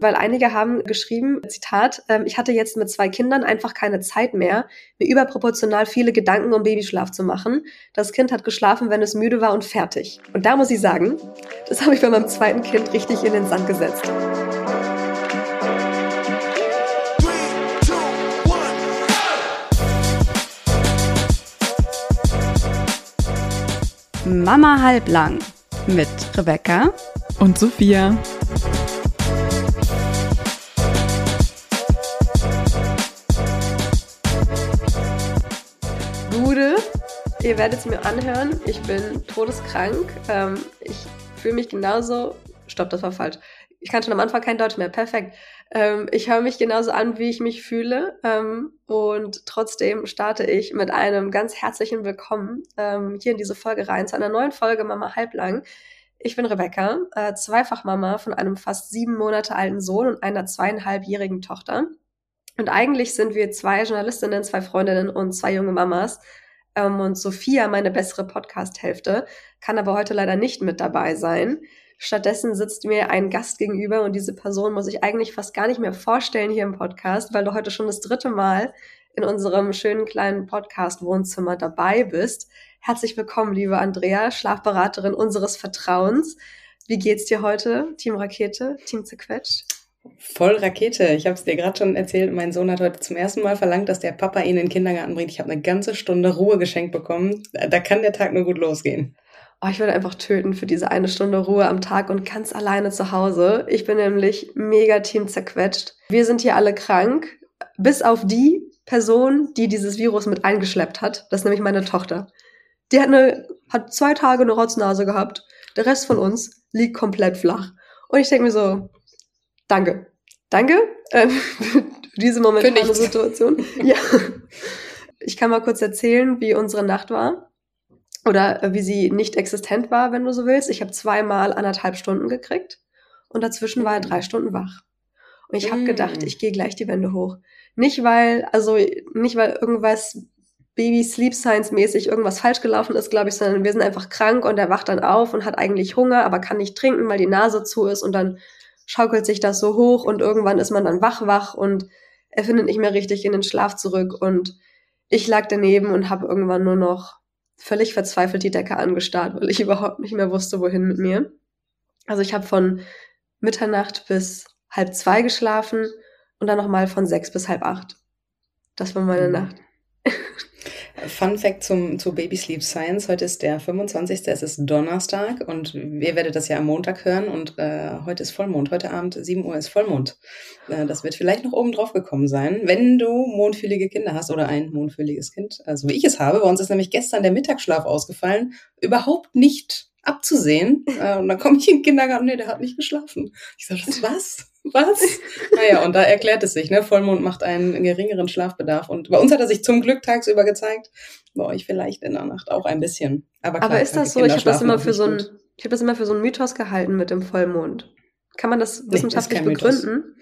weil einige haben geschrieben, Zitat, ähm, ich hatte jetzt mit zwei Kindern einfach keine Zeit mehr, mir überproportional viele Gedanken um Babyschlaf zu machen. Das Kind hat geschlafen, wenn es müde war und fertig. Und da muss ich sagen, das habe ich bei meinem zweiten Kind richtig in den Sand gesetzt. Mama halblang mit Rebecca und Sophia. Ihr werdet es mir anhören. Ich bin todeskrank. Ähm, ich fühle mich genauso. Stopp, das war falsch. Ich kann schon am Anfang kein Deutsch mehr. Perfekt. Ähm, ich höre mich genauso an, wie ich mich fühle. Ähm, und trotzdem starte ich mit einem ganz herzlichen Willkommen ähm, hier in diese Folge rein, zu einer neuen Folge Mama Halblang. Ich bin Rebecca, äh, Zweifachmama von einem fast sieben Monate alten Sohn und einer zweieinhalbjährigen Tochter. Und eigentlich sind wir zwei Journalistinnen, zwei Freundinnen und zwei junge Mamas. Ähm, und Sophia, meine bessere Podcast-Hälfte, kann aber heute leider nicht mit dabei sein. Stattdessen sitzt mir ein Gast gegenüber und diese Person muss ich eigentlich fast gar nicht mehr vorstellen hier im Podcast, weil du heute schon das dritte Mal in unserem schönen kleinen Podcast-Wohnzimmer dabei bist. Herzlich willkommen, liebe Andrea, Schlafberaterin unseres Vertrauens. Wie geht's dir heute, Team Rakete, Team Zerquetscht? Voll Rakete. Ich habe es dir gerade schon erzählt. Mein Sohn hat heute zum ersten Mal verlangt, dass der Papa ihn in den Kindergarten bringt. Ich habe eine ganze Stunde Ruhe geschenkt bekommen. Da kann der Tag nur gut losgehen. Oh, ich würde einfach töten für diese eine Stunde Ruhe am Tag und ganz alleine zu Hause. Ich bin nämlich mega Team zerquetscht. Wir sind hier alle krank, bis auf die Person, die dieses Virus mit eingeschleppt hat. Das ist nämlich meine Tochter. Die hat, eine, hat zwei Tage eine Rotznase gehabt. Der Rest von uns liegt komplett flach. Und ich denke mir so, danke. Danke äh, für diese momentane Situation. Ja. Ich kann mal kurz erzählen, wie unsere Nacht war. Oder äh, wie sie nicht existent war, wenn du so willst. Ich habe zweimal anderthalb Stunden gekriegt. Und dazwischen war er drei Stunden wach. Und ich habe gedacht, mm. ich gehe gleich die Wände hoch. Nicht weil, also nicht weil irgendwas Baby Sleep Science mäßig irgendwas falsch gelaufen ist, glaube ich, sondern wir sind einfach krank und er wacht dann auf und hat eigentlich Hunger, aber kann nicht trinken, weil die Nase zu ist und dann schaukelt sich das so hoch und irgendwann ist man dann wach wach und er findet nicht mehr richtig in den Schlaf zurück und ich lag daneben und habe irgendwann nur noch völlig verzweifelt die Decke angestarrt, weil ich überhaupt nicht mehr wusste, wohin mit mir. Also ich habe von Mitternacht bis halb zwei geschlafen und dann nochmal von sechs bis halb acht. Das war meine mhm. Nacht. Fun Fact zum, zu Baby Sleep Science. Heute ist der 25. Es ist Donnerstag und ihr werdet das ja am Montag hören und äh, heute ist Vollmond. Heute Abend 7 Uhr ist Vollmond. Äh, das wird vielleicht noch oben drauf gekommen sein, wenn du mondfühlige Kinder hast oder ein mondfühliges Kind, also wie ich es habe. Bei uns ist nämlich gestern der Mittagsschlaf ausgefallen. Überhaupt nicht abzusehen. Äh, und dann komme ich in den Kindergarten, nee, der hat nicht geschlafen. Ich sage, was? Was? Naja, und da erklärt es sich, ne? Vollmond macht einen geringeren Schlafbedarf. Und bei uns hat er sich zum Glück tagsüber gezeigt. Bei euch vielleicht in der Nacht auch ein bisschen. Aber, klar, Aber ist das so? Ich habe das immer für so ein, ich habe das immer für so einen Mythos gehalten mit dem Vollmond. Kann man das wissenschaftlich nee, begründen?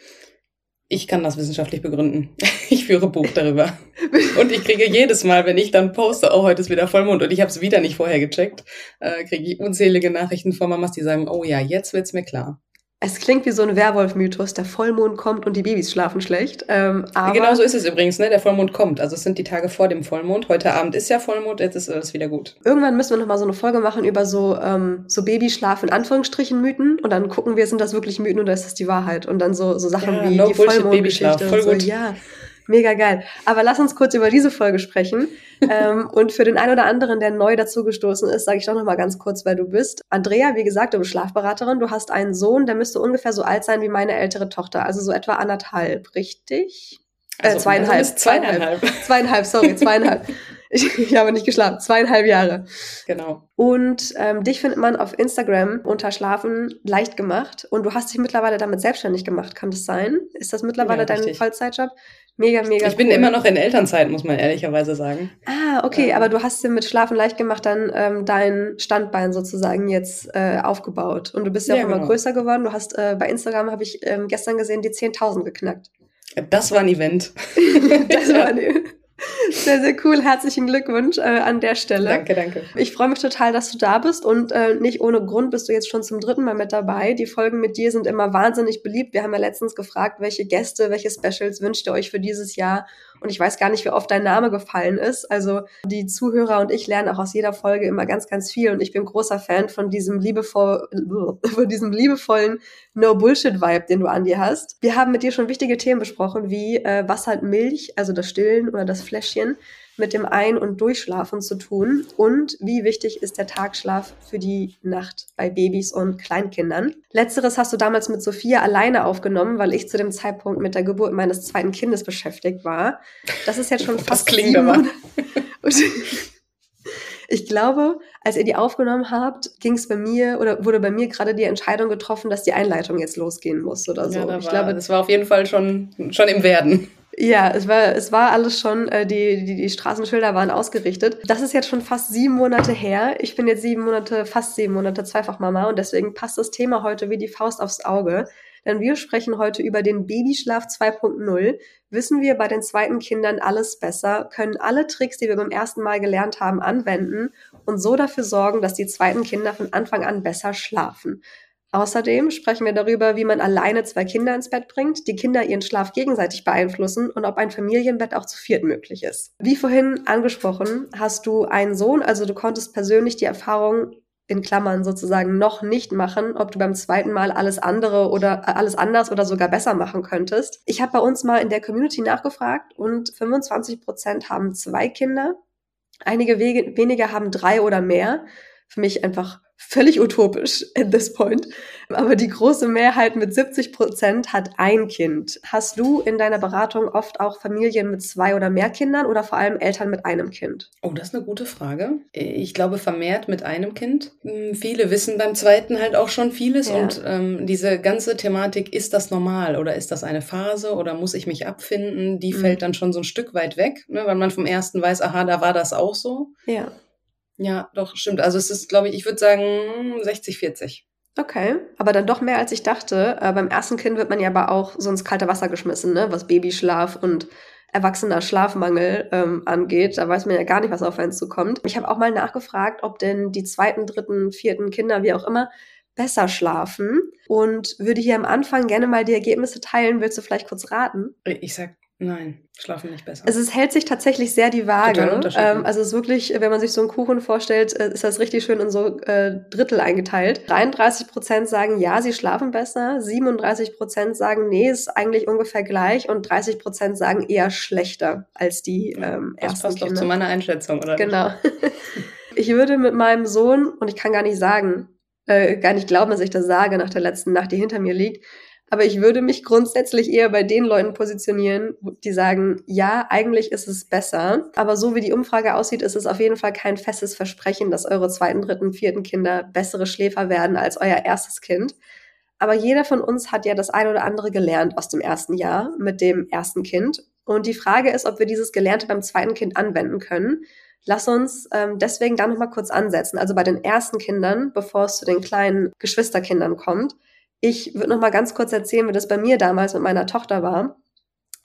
Ich kann das wissenschaftlich begründen. Ich führe Buch darüber. Und ich kriege jedes Mal, wenn ich dann poste, oh, heute ist wieder Vollmond und ich habe es wieder nicht vorher gecheckt, äh, kriege ich unzählige Nachrichten von Mamas, die sagen, oh ja, jetzt wird's mir klar. Es klingt wie so ein Werwolf-Mythos, der Vollmond kommt und die Babys schlafen schlecht. Ähm, aber genau so ist es übrigens, ne? Der Vollmond kommt. Also es sind die Tage vor dem Vollmond. Heute Abend ist ja Vollmond, jetzt ist alles wieder gut. Irgendwann müssen wir nochmal so eine Folge machen über so, ähm, so Babyschlaf in Anführungsstrichen Mythen und dann gucken wir, sind das wirklich Mythen oder ist das die Wahrheit? Und dann so, so Sachen ja, wie no die Vollmondgeschichte. Voll gut. So. Ja, Mega geil. Aber lass uns kurz über diese Folge sprechen. Ähm, und für den einen oder anderen, der neu dazugestoßen ist, sage ich doch noch mal ganz kurz, wer du bist. Andrea, wie gesagt, du bist Schlafberaterin. Du hast einen Sohn, der müsste ungefähr so alt sein wie meine ältere Tochter, also so etwa anderthalb, richtig? Äh, also, zweieinhalb. Also zweieinhalb. Zweieinhalb, sorry, zweieinhalb. Ich, ich, habe nicht geschlafen. Zweieinhalb Jahre. Genau. Und ähm, dich findet man auf Instagram unter Schlafen leicht gemacht. Und du hast dich mittlerweile damit selbstständig gemacht, kann das sein? Ist das mittlerweile ja, dein Vollzeitjob? Mega, mega. Ich bin immer noch in Elternzeit, muss man ehrlicherweise sagen. Ah, okay, ähm. aber du hast dir mit Schlafen leicht gemacht dann ähm, dein Standbein sozusagen jetzt äh, aufgebaut. Und du bist ja, ja auch immer genau. größer geworden. Du hast äh, bei Instagram, habe ich ähm, gestern gesehen, die 10.000 geknackt. Das war ein Event. das war ein Event. Sehr, sehr cool. Herzlichen Glückwunsch äh, an der Stelle. Danke, danke. Ich freue mich total, dass du da bist und äh, nicht ohne Grund bist du jetzt schon zum dritten Mal mit dabei. Die Folgen mit dir sind immer wahnsinnig beliebt. Wir haben ja letztens gefragt, welche Gäste, welche Specials wünscht ihr euch für dieses Jahr? Und ich weiß gar nicht, wie oft dein Name gefallen ist. Also die Zuhörer und ich lernen auch aus jeder Folge immer ganz, ganz viel. Und ich bin großer Fan von diesem liebevoll, von diesem liebevollen No-Bullshit-Vibe, den du an dir hast. Wir haben mit dir schon wichtige Themen besprochen, wie äh, was hat Milch, also das Stillen oder das Fläschchen, mit dem Ein- und Durchschlafen zu tun und wie wichtig ist der Tagschlaf für die Nacht bei Babys und Kleinkindern. Letzteres hast du damals mit Sophia alleine aufgenommen, weil ich zu dem Zeitpunkt mit der Geburt meines zweiten Kindes beschäftigt war. Das ist jetzt schon fast das klingt aber. Ich glaube, als ihr die aufgenommen habt, ging es bei mir oder wurde bei mir gerade die Entscheidung getroffen, dass die Einleitung jetzt losgehen muss oder so. Ja, ich war, glaube, das war auf jeden Fall schon, schon im Werden. Ja, es war, es war alles schon, äh, die, die, die Straßenschilder waren ausgerichtet. Das ist jetzt schon fast sieben Monate her. Ich bin jetzt sieben Monate, fast sieben Monate zweifach Mama und deswegen passt das Thema heute wie die Faust aufs Auge. Denn wir sprechen heute über den Babyschlaf 2.0. Wissen wir bei den zweiten Kindern alles besser, können alle Tricks, die wir beim ersten Mal gelernt haben, anwenden und so dafür sorgen, dass die zweiten Kinder von Anfang an besser schlafen. Außerdem sprechen wir darüber, wie man alleine zwei Kinder ins Bett bringt, die Kinder ihren Schlaf gegenseitig beeinflussen und ob ein Familienbett auch zu viert möglich ist. Wie vorhin angesprochen, hast du einen Sohn, also du konntest persönlich die Erfahrung in Klammern sozusagen noch nicht machen, ob du beim zweiten Mal alles andere oder äh, alles anders oder sogar besser machen könntest. Ich habe bei uns mal in der Community nachgefragt und 25 Prozent haben zwei Kinder, einige weniger haben drei oder mehr. Für mich einfach völlig utopisch at this point. Aber die große Mehrheit mit 70 Prozent hat ein Kind. Hast du in deiner Beratung oft auch Familien mit zwei oder mehr Kindern oder vor allem Eltern mit einem Kind? Oh, das ist eine gute Frage. Ich glaube vermehrt mit einem Kind. Hm, viele wissen beim zweiten halt auch schon vieles ja. und ähm, diese ganze Thematik, ist das normal oder ist das eine Phase oder muss ich mich abfinden, die mhm. fällt dann schon so ein Stück weit weg, ne, weil man vom ersten weiß, aha, da war das auch so. Ja. Ja, doch, stimmt. Also es ist, glaube ich, ich würde sagen 60, 40. Okay, aber dann doch mehr als ich dachte. Äh, beim ersten Kind wird man ja aber auch so ins kalte Wasser geschmissen, ne? was Babyschlaf und erwachsener Schlafmangel ähm, angeht. Da weiß man ja gar nicht, was auf einen zukommt. Ich habe auch mal nachgefragt, ob denn die zweiten, dritten, vierten Kinder, wie auch immer, besser schlafen und würde hier am Anfang gerne mal die Ergebnisse teilen. Willst du vielleicht kurz raten? Ich sag Nein, schlafen nicht besser. Also es hält sich tatsächlich sehr die Waage. Ähm, also es ist wirklich, wenn man sich so einen Kuchen vorstellt, äh, ist das richtig schön in so äh, Drittel eingeteilt. 33 Prozent sagen, ja, sie schlafen besser. 37 Prozent sagen, nee, ist eigentlich ungefähr gleich. Und 30 Prozent sagen eher schlechter als die ähm, das ersten passt Kinder. doch zu meiner Einschätzung, oder? Genau. ich würde mit meinem Sohn, und ich kann gar nicht sagen, äh, gar nicht glauben, dass ich das sage nach der letzten Nacht, die hinter mir liegt, aber ich würde mich grundsätzlich eher bei den Leuten positionieren, die sagen, ja, eigentlich ist es besser. Aber so wie die Umfrage aussieht, ist es auf jeden Fall kein festes Versprechen, dass eure zweiten, dritten, vierten Kinder bessere Schläfer werden als euer erstes Kind. Aber jeder von uns hat ja das eine oder andere gelernt aus dem ersten Jahr mit dem ersten Kind. Und die Frage ist, ob wir dieses Gelernte beim zweiten Kind anwenden können. Lass uns ähm, deswegen da nochmal kurz ansetzen. Also bei den ersten Kindern, bevor es zu den kleinen Geschwisterkindern kommt. Ich würde noch mal ganz kurz erzählen, wie das bei mir damals mit meiner Tochter war.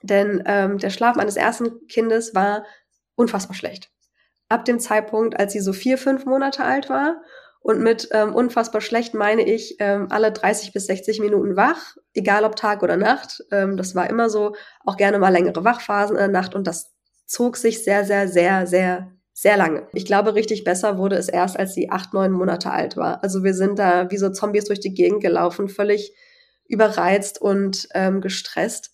Denn ähm, der Schlaf meines ersten Kindes war unfassbar schlecht. Ab dem Zeitpunkt, als sie so vier, fünf Monate alt war. Und mit ähm, unfassbar schlecht meine ich ähm, alle 30 bis 60 Minuten wach, egal ob Tag oder Nacht. Ähm, das war immer so, auch gerne mal längere Wachphasen in der Nacht und das zog sich sehr, sehr, sehr, sehr sehr lange. Ich glaube, richtig besser wurde es erst, als sie acht, neun Monate alt war. Also wir sind da wie so Zombies durch die Gegend gelaufen, völlig überreizt und ähm, gestresst.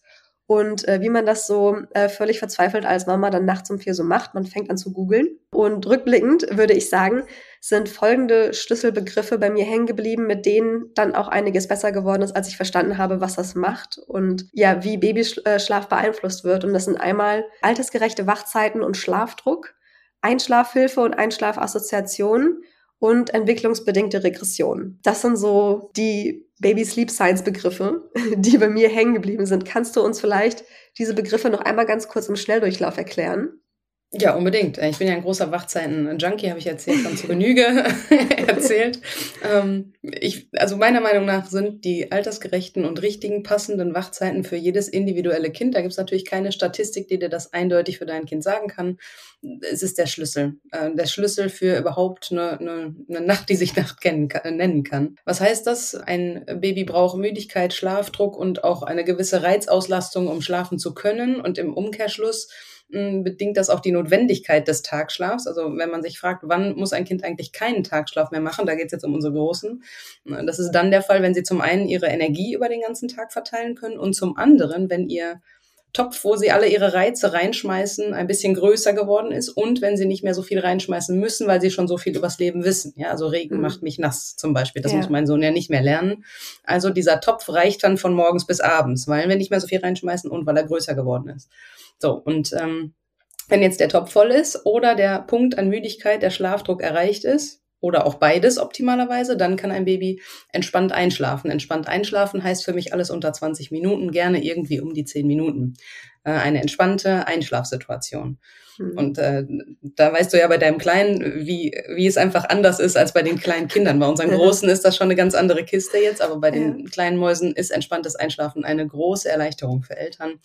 Und äh, wie man das so äh, völlig verzweifelt als Mama dann nachts um vier so macht, man fängt an zu googeln. Und rückblickend würde ich sagen, sind folgende Schlüsselbegriffe bei mir hängen geblieben, mit denen dann auch einiges besser geworden ist, als ich verstanden habe, was das macht und ja, wie Babyschlaf beeinflusst wird. Und das sind einmal altersgerechte Wachzeiten und Schlafdruck, Einschlafhilfe und Einschlafassoziation und entwicklungsbedingte Regression. Das sind so die Baby Sleep Science Begriffe, die bei mir hängen geblieben sind. Kannst du uns vielleicht diese Begriffe noch einmal ganz kurz im Schnelldurchlauf erklären? Ja, unbedingt. Ich bin ja ein großer Wachzeiten-Junkie, habe ich hier schon zu Genüge erzählt. Ähm, ich, also meiner Meinung nach sind die altersgerechten und richtigen, passenden Wachzeiten für jedes individuelle Kind. Da gibt es natürlich keine Statistik, die dir das eindeutig für dein Kind sagen kann. Es ist der Schlüssel. Äh, der Schlüssel für überhaupt eine, eine, eine Nacht, die sich Nacht kennen, nennen kann. Was heißt das? Ein Baby braucht Müdigkeit, Schlafdruck und auch eine gewisse Reizauslastung, um schlafen zu können. Und im Umkehrschluss bedingt das auch die Notwendigkeit des Tagschlafs. Also wenn man sich fragt, wann muss ein Kind eigentlich keinen Tagschlaf mehr machen, da geht es jetzt um unsere Großen. Das ist dann der Fall, wenn sie zum einen ihre Energie über den ganzen Tag verteilen können und zum anderen, wenn ihr Topf, wo sie alle ihre Reize reinschmeißen, ein bisschen größer geworden ist und wenn sie nicht mehr so viel reinschmeißen müssen, weil sie schon so viel übers Leben wissen. Ja, also Regen mhm. macht mich nass zum Beispiel. Das ja. muss mein Sohn ja nicht mehr lernen. Also dieser Topf reicht dann von morgens bis abends, weil wir nicht mehr so viel reinschmeißen und weil er größer geworden ist. So, und ähm, wenn jetzt der Topf voll ist oder der Punkt an Müdigkeit, der Schlafdruck erreicht ist, oder auch beides optimalerweise, dann kann ein Baby entspannt einschlafen. Entspannt einschlafen heißt für mich alles unter 20 Minuten, gerne irgendwie um die 10 Minuten. Äh, eine entspannte Einschlafsituation. Mhm. Und äh, da weißt du ja bei deinem Kleinen, wie, wie es einfach anders ist als bei den kleinen Kindern. Bei unseren Großen ist das schon eine ganz andere Kiste jetzt, aber bei den ja. kleinen Mäusen ist entspanntes Einschlafen eine große Erleichterung für Eltern.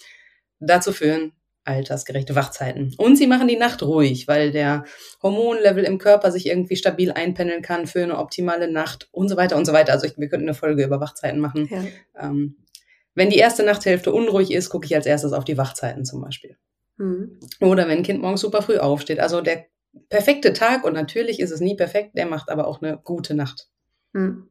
Dazu führen altersgerechte Wachzeiten. Und sie machen die Nacht ruhig, weil der Hormonlevel im Körper sich irgendwie stabil einpendeln kann für eine optimale Nacht und so weiter und so weiter. Also ich, wir könnten eine Folge über Wachzeiten machen. Ja. Ähm, wenn die erste Nachthälfte unruhig ist, gucke ich als erstes auf die Wachzeiten zum Beispiel. Mhm. Oder wenn ein Kind morgens super früh aufsteht. Also der perfekte Tag, und natürlich ist es nie perfekt, der macht aber auch eine gute Nacht. Mhm.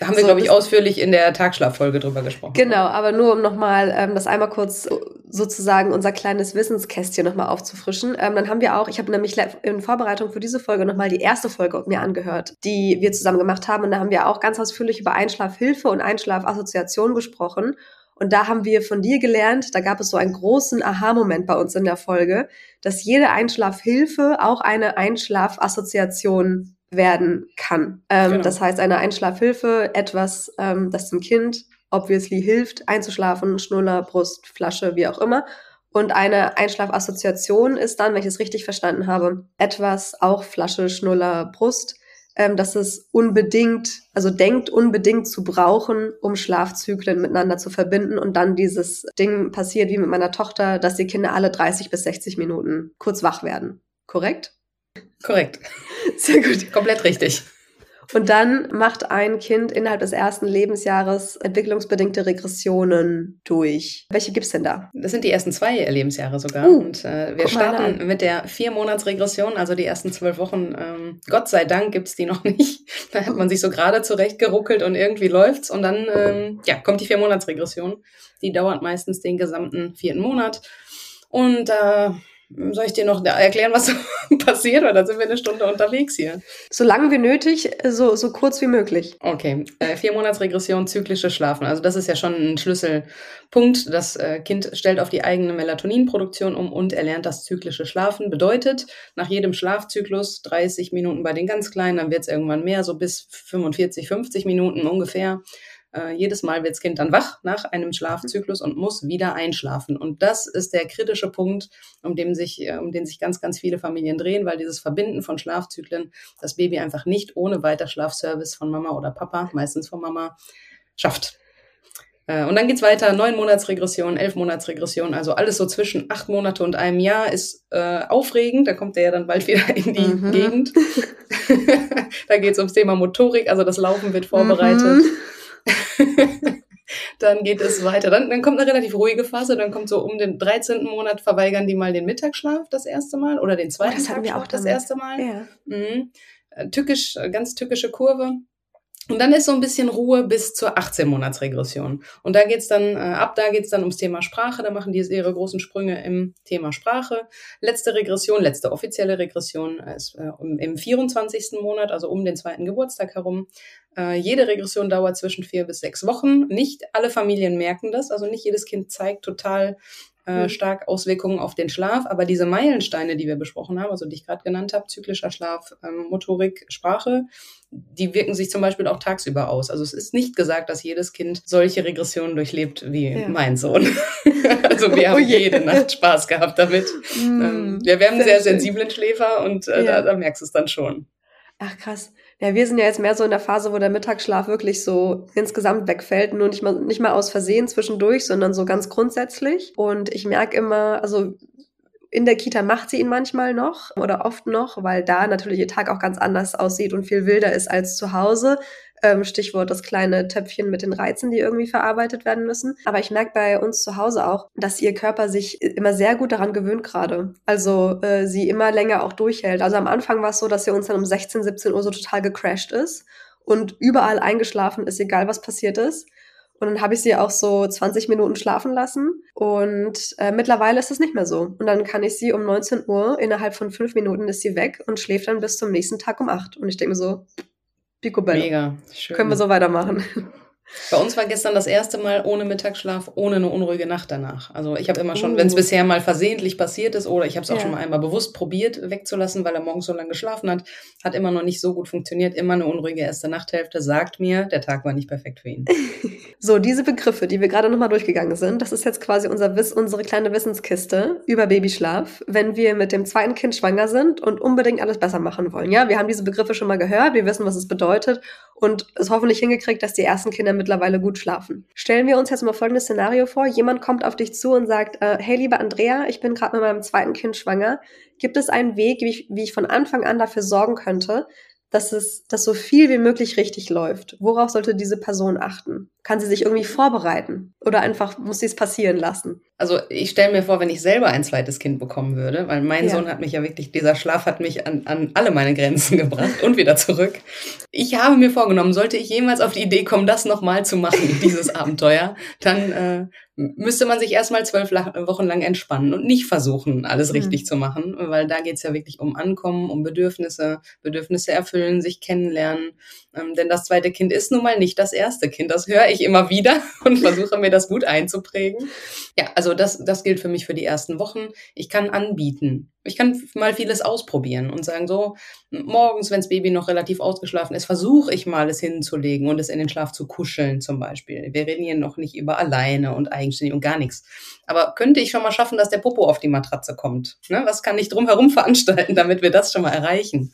Da haben wir, so, glaube ich, ausführlich in der Tagschlaffolge drüber gesprochen. Genau, aber nur um nochmal ähm, das einmal kurz sozusagen unser kleines Wissenskästchen nochmal aufzufrischen. Ähm, dann haben wir auch, ich habe nämlich in Vorbereitung für diese Folge nochmal die erste Folge mir angehört, die wir zusammen gemacht haben. Und da haben wir auch ganz ausführlich über Einschlafhilfe und Einschlafassoziation gesprochen. Und da haben wir von dir gelernt, da gab es so einen großen Aha-Moment bei uns in der Folge, dass jede Einschlafhilfe auch eine Einschlafassoziation werden kann. Ähm, genau. Das heißt, eine Einschlafhilfe, etwas, ähm, das dem Kind obviously hilft, einzuschlafen, Schnuller, Brust, Flasche, wie auch immer. Und eine Einschlafassoziation ist dann, wenn ich es richtig verstanden habe, etwas, auch Flasche, Schnuller, Brust, ähm, dass es unbedingt, also denkt unbedingt zu brauchen, um Schlafzyklen miteinander zu verbinden und dann dieses Ding passiert wie mit meiner Tochter, dass die Kinder alle 30 bis 60 Minuten kurz wach werden. Korrekt? Korrekt. Sehr gut. Komplett richtig. Und dann macht ein Kind innerhalb des ersten Lebensjahres entwicklungsbedingte Regressionen durch. Welche gibt's denn da? Das sind die ersten zwei Lebensjahre sogar. Uh, und äh, wir starten mit der Vier-Monats-Regression, also die ersten zwölf Wochen. Ähm, Gott sei Dank gibt's die noch nicht. Da hat man sich so gerade zurechtgeruckelt und irgendwie läuft's. Und dann ähm, ja, kommt die Vier-Monats-Regression. Die dauert meistens den gesamten vierten Monat. Und äh, soll ich dir noch erklären, was passiert? Weil dann sind wir eine Stunde unterwegs hier. So lang wie nötig, so, so kurz wie möglich. Okay. Äh, vier Monatsregression, zyklisches Schlafen. Also das ist ja schon ein Schlüsselpunkt. Das äh, Kind stellt auf die eigene Melatoninproduktion um und erlernt das zyklische Schlafen. Bedeutet, nach jedem Schlafzyklus 30 Minuten bei den ganz Kleinen, dann wird es irgendwann mehr, so bis 45, 50 Minuten ungefähr äh, jedes Mal wird das Kind dann wach nach einem Schlafzyklus und muss wieder einschlafen. Und das ist der kritische Punkt, um den sich, äh, um den sich ganz, ganz viele Familien drehen, weil dieses Verbinden von Schlafzyklen das Baby einfach nicht ohne weiter Schlafservice von Mama oder Papa, meistens von Mama, schafft. Äh, und dann geht's weiter, neun Monatsregression, elf Monatsregression, also alles so zwischen acht Monate und einem Jahr ist äh, aufregend. Da kommt er ja dann bald wieder in die mhm. Gegend. da geht's ums Thema Motorik, also das Laufen wird vorbereitet. Mhm. dann geht es weiter. Dann, dann kommt eine relativ ruhige Phase. Dann kommt so um den 13. Monat verweigern die mal den Mittagsschlaf das erste Mal oder den zweiten oh, das auch das erste Mal. Ja. Mhm. Äh, tückisch, äh, ganz tückische Kurve. Und dann ist so ein bisschen Ruhe bis zur 18-Monats-Regression. Und da geht's dann, äh, ab da geht's dann ums Thema Sprache. Da machen die ihre großen Sprünge im Thema Sprache. Letzte Regression, letzte offizielle Regression ist äh, im 24. Monat, also um den zweiten Geburtstag herum. Äh, jede Regression dauert zwischen vier bis sechs Wochen. Nicht alle Familien merken das, also nicht jedes Kind zeigt total äh, Mhm. stark Auswirkungen auf den Schlaf. Aber diese Meilensteine, die wir besprochen haben, also die ich gerade genannt habe, zyklischer Schlaf, ähm, Motorik, Sprache, die wirken sich zum Beispiel auch tagsüber aus. Also es ist nicht gesagt, dass jedes Kind solche Regressionen durchlebt wie Ja. mein Sohn. also wir Oh haben je. jede Nacht Spaß gehabt damit. Ähm, wir werden Mm, sehr sehr sensiblen Schläfer und äh, Ja. da, da merkst du es dann schon. Ach krass. Ja, wir sind ja jetzt mehr so in der Phase, wo der Mittagsschlaf wirklich so insgesamt wegfällt. Nur nicht mal, nicht mal aus Versehen zwischendurch, sondern so ganz grundsätzlich. Und ich merke immer, also in der Kita macht sie ihn manchmal noch oder oft noch, weil da natürlich ihr Tag auch ganz anders aussieht und viel wilder ist als zu Hause. Ähm, Stichwort das kleine Töpfchen mit den Reizen, die irgendwie verarbeitet werden müssen. Aber ich merke bei uns zu Hause auch, dass ihr Körper sich immer sehr gut daran gewöhnt gerade. Also äh, sie immer länger auch durchhält. Also am Anfang war es so, dass sie uns dann um 16, 17 Uhr so total gecrashed ist und überall eingeschlafen ist, egal was passiert ist. Und dann habe ich sie auch so 20 Minuten schlafen lassen. Und äh, mittlerweile ist es nicht mehr so. Und dann kann ich sie um 19 Uhr, innerhalb von fünf Minuten ist sie weg und schläft dann bis zum nächsten Tag um 8. Und ich denke so, Picobello. Mega. Schön. Können wir so weitermachen. Bei uns war gestern das erste Mal ohne Mittagsschlaf, ohne eine unruhige Nacht danach. Also ich habe immer schon, Uh. wenn es bisher mal versehentlich passiert ist oder ich habe es auch Ja. schon mal einmal bewusst probiert wegzulassen, weil er morgens so lange geschlafen hat, hat immer noch nicht so gut funktioniert. Immer eine unruhige erste Nachthälfte sagt mir, der Tag war nicht perfekt für ihn. So, diese Begriffe, die wir gerade nochmal durchgegangen sind, das ist jetzt quasi unser Wiss, unsere kleine Wissenskiste über Babyschlaf, wenn wir mit dem zweiten Kind schwanger sind und unbedingt alles besser machen wollen. Ja, wir haben diese Begriffe schon mal gehört, wir wissen, was es bedeutet und es hoffentlich hingekriegt, dass die ersten Kinder mittlerweile gut schlafen. Stellen wir uns jetzt mal folgendes Szenario vor. Jemand kommt auf dich zu und sagt, äh, hey, liebe Andrea, ich bin gerade mit meinem zweiten Kind schwanger. Gibt es einen Weg, wie ich, wie ich von Anfang an dafür sorgen könnte, dass es, dass so viel wie möglich richtig läuft. Worauf sollte diese Person achten? Kann sie sich irgendwie vorbereiten? Oder einfach muss sie es passieren lassen? Also ich stelle mir vor, wenn ich selber ein zweites Kind bekommen würde, weil mein Ja. Sohn hat mich ja wirklich, dieser Schlaf hat mich an, an alle meine Grenzen gebracht und wieder zurück. Ich habe mir vorgenommen, sollte ich jemals auf die Idee kommen, das nochmal zu machen, dieses Abenteuer, dann äh, müsste man sich erstmal zwölf Wochen lang entspannen und nicht versuchen, alles Mhm. richtig zu machen, weil da geht's ja wirklich um Ankommen, um Bedürfnisse, Bedürfnisse erfüllen, sich kennenlernen. Ähm, denn das zweite Kind ist nun mal nicht das erste Kind. Das höre ich immer wieder und versuche mir das gut einzuprägen. Ja, also das, das gilt für mich für die ersten Wochen. Ich kann anbieten. Ich kann mal vieles ausprobieren und sagen, so, morgens, wenns Baby noch relativ ausgeschlafen ist, versuche ich mal es hinzulegen und es in den Schlaf zu kuscheln zum Beispiel. Wir reden hier noch nicht über alleine und eigenständig und gar nichts. Aber könnte ich schon mal schaffen, dass der Popo auf die Matratze kommt? Ne? Was kann ich drumherum veranstalten, damit wir das schon mal erreichen?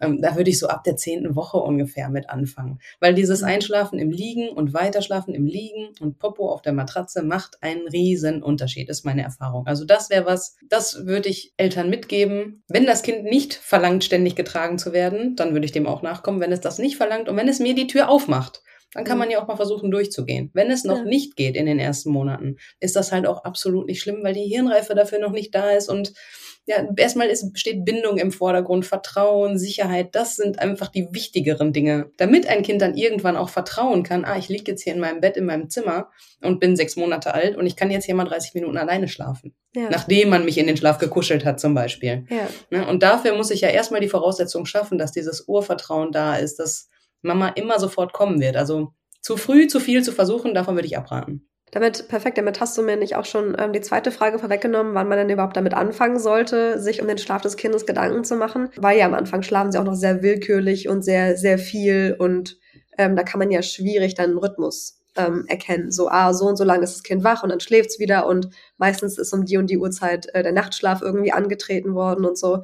Ähm, da würde ich so ab der zehnten Woche ungefähr mit anfangen. Weil dieses Einschlafen im Liegen und Weiterschlafen im Liegen und Popo auf der Matratze macht einen riesen Unterschied, ist meine Erfahrung. Also das wäre was, das würde ich Eltern mitgeben. Wenn das Kind nicht verlangt, ständig getragen zu werden, dann würde ich dem auch nachkommen. Wenn es das nicht verlangt und wenn es mir die Tür aufmacht, dann kann Mhm. man ja auch mal versuchen durchzugehen. Wenn es noch Ja. nicht geht in den ersten Monaten, ist das halt auch absolut nicht schlimm, weil die Hirnreife dafür noch nicht da ist und ja, erstmal ist, steht Bindung im Vordergrund, Vertrauen, Sicherheit, das sind einfach die wichtigeren Dinge. Damit ein Kind dann irgendwann auch vertrauen kann, ah, ich liege jetzt hier in meinem Bett in meinem Zimmer und bin sechs Monate alt und ich kann jetzt hier mal 30 Minuten alleine schlafen. Ja. Nachdem man mich in den Schlaf gekuschelt hat zum Beispiel. ja. Ne? Und dafür muss ich ja erstmal die Voraussetzung schaffen, dass dieses Urvertrauen da ist, dass Mama immer sofort kommen wird. Also zu früh, zu viel zu versuchen, davon würde ich abraten. Damit, perfekt, damit hast du mir nicht auch schon ähm, die zweite Frage vorweggenommen, wann man denn überhaupt damit anfangen sollte, sich um den Schlaf des Kindes Gedanken zu machen. Weil ja am Anfang schlafen sie auch noch sehr willkürlich und sehr, sehr viel und ähm, da kann man ja schwierig dann einen Rhythmus ähm, erkennen. So, ah, so und so lange ist das Kind wach und dann schläft's wieder und meistens ist um die und die Uhrzeit äh, der Nachtschlaf irgendwie angetreten worden und so.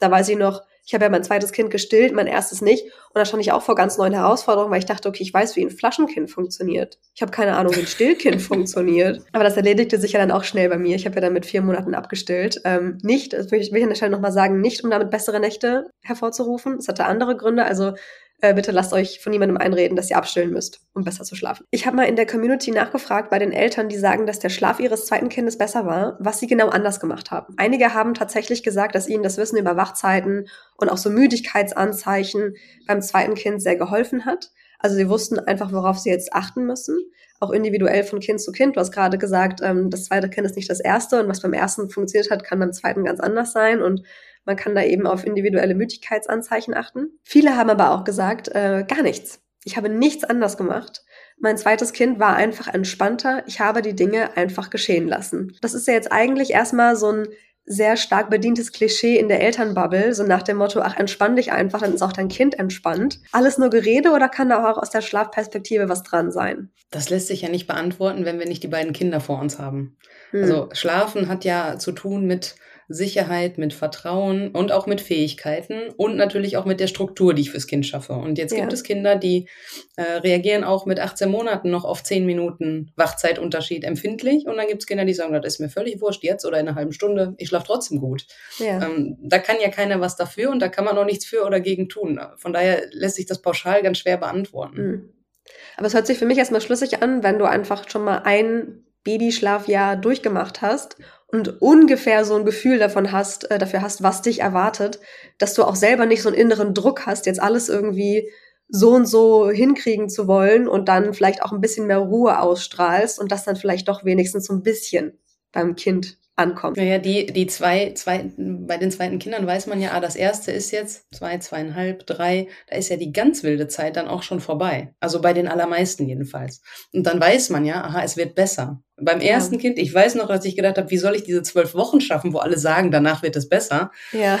Da weiß ich noch, ich habe ja mein zweites Kind gestillt, mein erstes nicht. Und da stand ich auch vor ganz neuen Herausforderungen, weil ich dachte, okay, ich weiß, wie ein Flaschenkind funktioniert. Ich habe keine Ahnung, wie ein Stillkind funktioniert. Aber das erledigte sich ja dann auch schnell bei mir. Ich habe ja dann mit vier Monaten abgestillt. Ähm, nicht, das will ich, will ich an der Stelle nochmal sagen, nicht, um damit bessere Nächte hervorzurufen. Es hatte andere Gründe. Also äh, bitte lasst euch von niemandem einreden, dass ihr abstillen müsst, um besser zu schlafen. Ich habe mal in der Community nachgefragt bei den Eltern, die sagen, dass der Schlaf ihres zweiten Kindes besser war, was sie genau anders gemacht haben. Einige haben tatsächlich gesagt, dass ihnen das Wissen über Wachzeiten und auch so Müdigkeitsanzeichen beim zweiten Kind sehr geholfen hat. Also sie wussten einfach, worauf sie jetzt achten müssen, auch individuell von Kind zu Kind. Du hast gerade gesagt, ähm, das zweite Kind ist nicht das erste und was beim ersten funktioniert hat, kann beim zweiten ganz anders sein und man kann da eben auf individuelle Müdigkeitsanzeichen achten. Viele haben aber auch gesagt, äh, gar nichts. Ich habe nichts anders gemacht, Mein zweites Kind war einfach entspannter. Ich habe die Dinge einfach geschehen lassen. Das ist ja jetzt eigentlich erstmal so ein sehr stark bedientes Klischee in der Elternbubble, so nach dem Motto, ach, entspann dich einfach, dann ist auch dein Kind entspannt. Alles nur Gerede oder kann da auch aus der Schlafperspektive was dran sein? Das lässt sich ja nicht beantworten, wenn wir nicht die beiden Kinder vor uns haben. Hm. Also Schlafen hat ja zu tun mit Sicherheit, mit Vertrauen und auch mit Fähigkeiten und natürlich auch mit der Struktur, die ich fürs Kind schaffe. Und jetzt ja. gibt es Kinder, die äh, reagieren auch mit 18 Monaten noch auf 10 Minuten Wachzeitunterschied empfindlich. Und dann gibt es Kinder, die sagen, das ist mir völlig wurscht, jetzt oder in einer halben Stunde, ich schlafe trotzdem gut. Ja. Ähm, da kann ja keiner was dafür und da kann man auch nichts für oder gegen tun. Von daher lässt sich das pauschal ganz schwer beantworten. Mhm. Aber es hört sich für mich erstmal schlüssig an, wenn du einfach schon mal ein Babyschlafjahr durchgemacht hast und ungefähr so ein Gefühl davon hast, äh, dafür hast, was dich erwartet, dass du auch selber nicht so einen inneren Druck hast, jetzt alles irgendwie so und so hinkriegen zu wollen und dann vielleicht auch ein bisschen mehr Ruhe ausstrahlst und das dann vielleicht doch wenigstens so ein bisschen beim Kind ankommt. Naja, die, die zwei, zwei, bei den zweiten Kindern weiß man ja, ah, das erste ist jetzt zwei, zweieinhalb, drei, da ist ja die ganz wilde Zeit dann auch schon vorbei. Also bei den allermeisten jedenfalls. Und dann weiß man ja, aha, es wird besser. Beim ja. ersten Kind, ich weiß noch, dass ich gedacht habe, wie soll ich diese zwölf Wochen schaffen, wo alle sagen, danach wird es besser. Ja.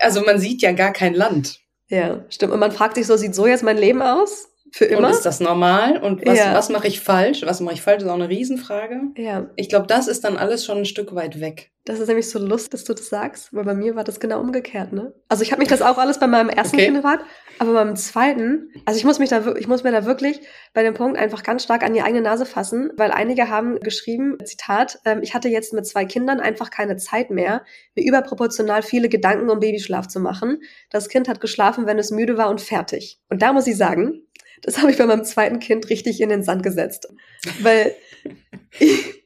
Also man sieht ja gar kein Land. Ja, stimmt. Und man fragt sich so, sieht so jetzt mein Leben aus? Für immer. Und ist das normal? Und was, ja. was mache ich falsch? Was mache ich falsch? ist auch eine Riesenfrage. Ja. Ich glaube, das ist dann alles schon ein Stück weit weg. Das ist nämlich so lustig, dass du das sagst, weil bei mir war das genau umgekehrt, ne? Also ich habe mich das auch alles bei meinem ersten okay. Kind gefragt, aber beim zweiten, also ich muss mich da, ich muss mir da wirklich bei dem Punkt einfach ganz stark an die eigene Nase fassen, weil einige haben geschrieben, Zitat, ähm, ich hatte jetzt mit zwei Kindern einfach keine Zeit mehr, mir überproportional viele Gedanken um Babyschlaf zu machen. Das Kind hat geschlafen, wenn es müde war und fertig. Und da muss ich sagen, das habe ich bei meinem zweiten Kind richtig in den Sand gesetzt. Weil ich,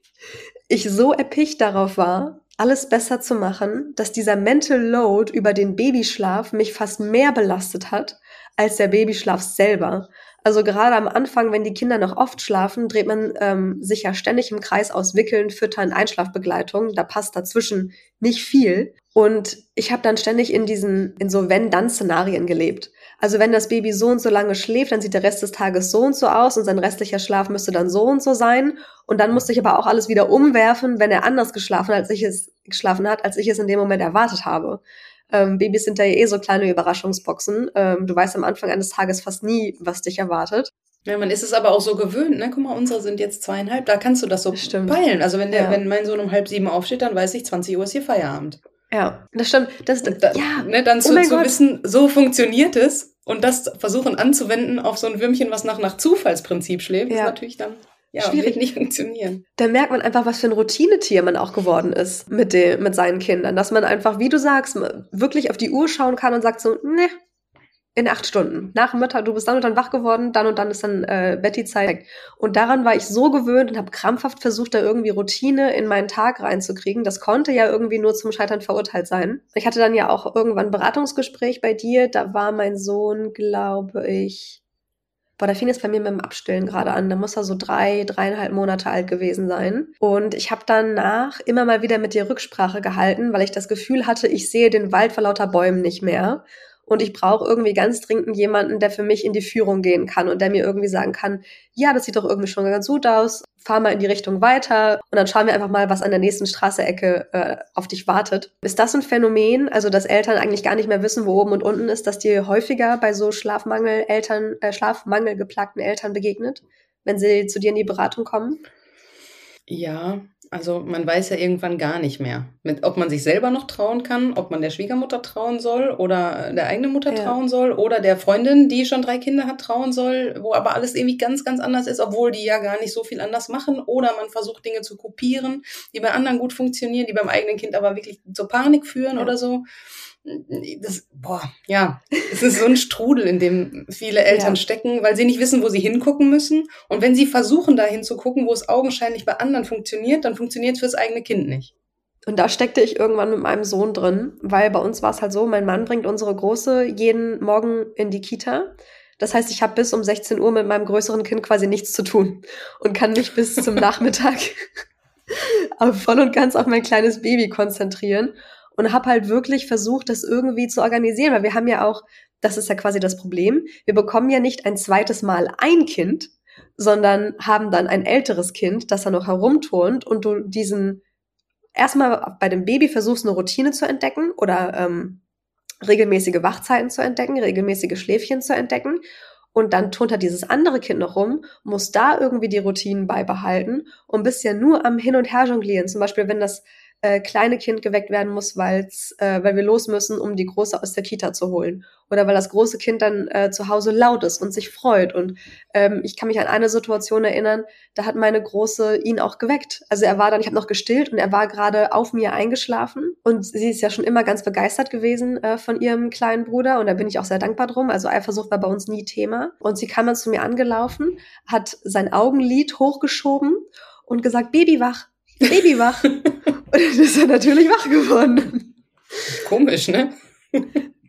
ich so erpicht darauf war, alles besser zu machen, dass dieser Mental Load über den Babyschlaf mich fast mehr belastet hat als der Babyschlaf selber. Also gerade am Anfang, wenn die Kinder noch oft schlafen, dreht man ähm, sich ja ständig im Kreis aus Wickeln, Füttern, Einschlafbegleitung. Da passt dazwischen nicht viel. Und ich habe dann ständig in diesen, in so Wenn-Dann-Szenarien gelebt. Also wenn das Baby so und so lange schläft, dann sieht der Rest des Tages so und so aus und sein restlicher Schlaf müsste dann so und so sein. Und dann musste ich aber auch alles wieder umwerfen, wenn er anders geschlafen hat, als ich es geschlafen hat, als ich es in dem Moment erwartet habe. Ähm, Babys sind da ja eh so kleine Überraschungsboxen. Ähm, du weißt am Anfang eines Tages fast nie, was dich erwartet. Ja, man ist es aber auch so gewöhnt, ne? Guck mal, unsere sind jetzt zweieinhalb, da kannst du das so Stimmt. peilen. Also wenn der, ja. wenn mein Sohn um halb sieben aufsteht, dann weiß ich, 20 Uhr ist hier Feierabend. Ja, das stimmt. Das, da, ja. Ne, dann zu, oh zu wissen, so funktioniert es und das versuchen anzuwenden auf so ein Würmchen, was nach, nach Zufallsprinzip schläft, ja. ist natürlich dann ja, schwierig nicht funktionieren. Da merkt man einfach, was für ein Routinetier man auch geworden ist mit, dem, mit seinen Kindern. Dass man einfach, wie du sagst, wirklich auf die Uhr schauen kann und sagt so, ne, in acht Stunden. Nach Mittag, du bist dann und dann wach geworden, dann und dann ist dann äh, Betty-Zeit. Und daran war ich so gewöhnt und habe krampfhaft versucht, da irgendwie Routine in meinen Tag reinzukriegen. Das konnte ja irgendwie nur zum Scheitern verurteilt sein. Ich hatte dann ja auch irgendwann ein Beratungsgespräch bei dir. Da war mein Sohn, glaube ich, Boah, da fing es bei mir mit dem Abstillen gerade an. Da muss er so drei, dreieinhalb Monate alt gewesen sein. Und ich habe danach immer mal wieder mit dir Rücksprache gehalten, weil ich das Gefühl hatte, ich sehe den Wald vor lauter Bäumen nicht mehr und ich brauche irgendwie ganz dringend jemanden, der für mich in die Führung gehen kann und der mir irgendwie sagen kann, ja, das sieht doch irgendwie schon ganz gut aus, fahr mal in die Richtung weiter und dann schauen wir einfach mal, was an der nächsten Straßeecke äh, auf dich wartet. Ist das ein Phänomen, also dass Eltern eigentlich gar nicht mehr wissen, wo oben und unten ist, dass dir häufiger bei so Schlafmangel Eltern, äh, Schlafmangel geplagten Eltern begegnet, wenn sie zu dir in die Beratung kommen? Ja, also man weiß ja irgendwann gar nicht mehr, mit, ob man sich selber noch trauen kann, ob man der Schwiegermutter trauen soll oder der eigenen Mutter ja. trauen soll oder der Freundin, die schon drei Kinder hat, trauen soll, wo aber alles irgendwie ganz, ganz anders ist, obwohl die ja gar nicht so viel anders machen. Oder man versucht Dinge zu kopieren, die bei anderen gut funktionieren, die beim eigenen Kind aber wirklich zur Panik führen ja. oder so das, boah, ja, es ist so ein Strudel, in dem viele Eltern ja. stecken, weil sie nicht wissen, wo sie hingucken müssen. Und wenn sie versuchen, da hinzugucken, wo es augenscheinlich bei anderen funktioniert, dann funktioniert es fürs eigene Kind nicht. Und da steckte ich irgendwann mit meinem Sohn drin, weil bei uns war es halt so, mein Mann bringt unsere Große jeden Morgen in die Kita. Das heißt, ich habe bis um 16 Uhr mit meinem größeren Kind quasi nichts zu tun und kann mich bis zum Nachmittag voll und ganz auf mein kleines Baby konzentrieren und habe halt wirklich versucht, das irgendwie zu organisieren, weil wir haben ja auch, das ist ja quasi das Problem, wir bekommen ja nicht ein zweites Mal ein Kind, sondern haben dann ein älteres Kind, das da noch herumturnt und du diesen erstmal bei dem Baby versuchst, eine Routine zu entdecken oder ähm, regelmäßige Wachzeiten zu entdecken, regelmäßige Schläfchen zu entdecken. Und dann turnt halt dieses andere Kind noch rum, muss da irgendwie die Routinen beibehalten und bist ja nur am Hin- und Her jonglieren. Zum Beispiel, wenn das äh, kleine Kind geweckt werden muss, weil's, äh, weil wir los müssen, um die große aus der Kita zu holen. Oder weil das große Kind dann äh, zu Hause laut ist und sich freut. Und ähm, ich kann mich an eine Situation erinnern, da hat meine Große ihn auch geweckt. Also er war dann, ich habe noch gestillt und er war gerade auf mir eingeschlafen. Und sie ist ja schon immer ganz begeistert gewesen äh, von ihrem kleinen Bruder. Und da bin ich auch sehr dankbar drum. Also Eifersucht war bei uns nie Thema. Und sie kam dann zu mir angelaufen, hat sein Augenlid hochgeschoben und gesagt, Babywach, Babywach. Und dann ist er natürlich wach geworden. Komisch, ne?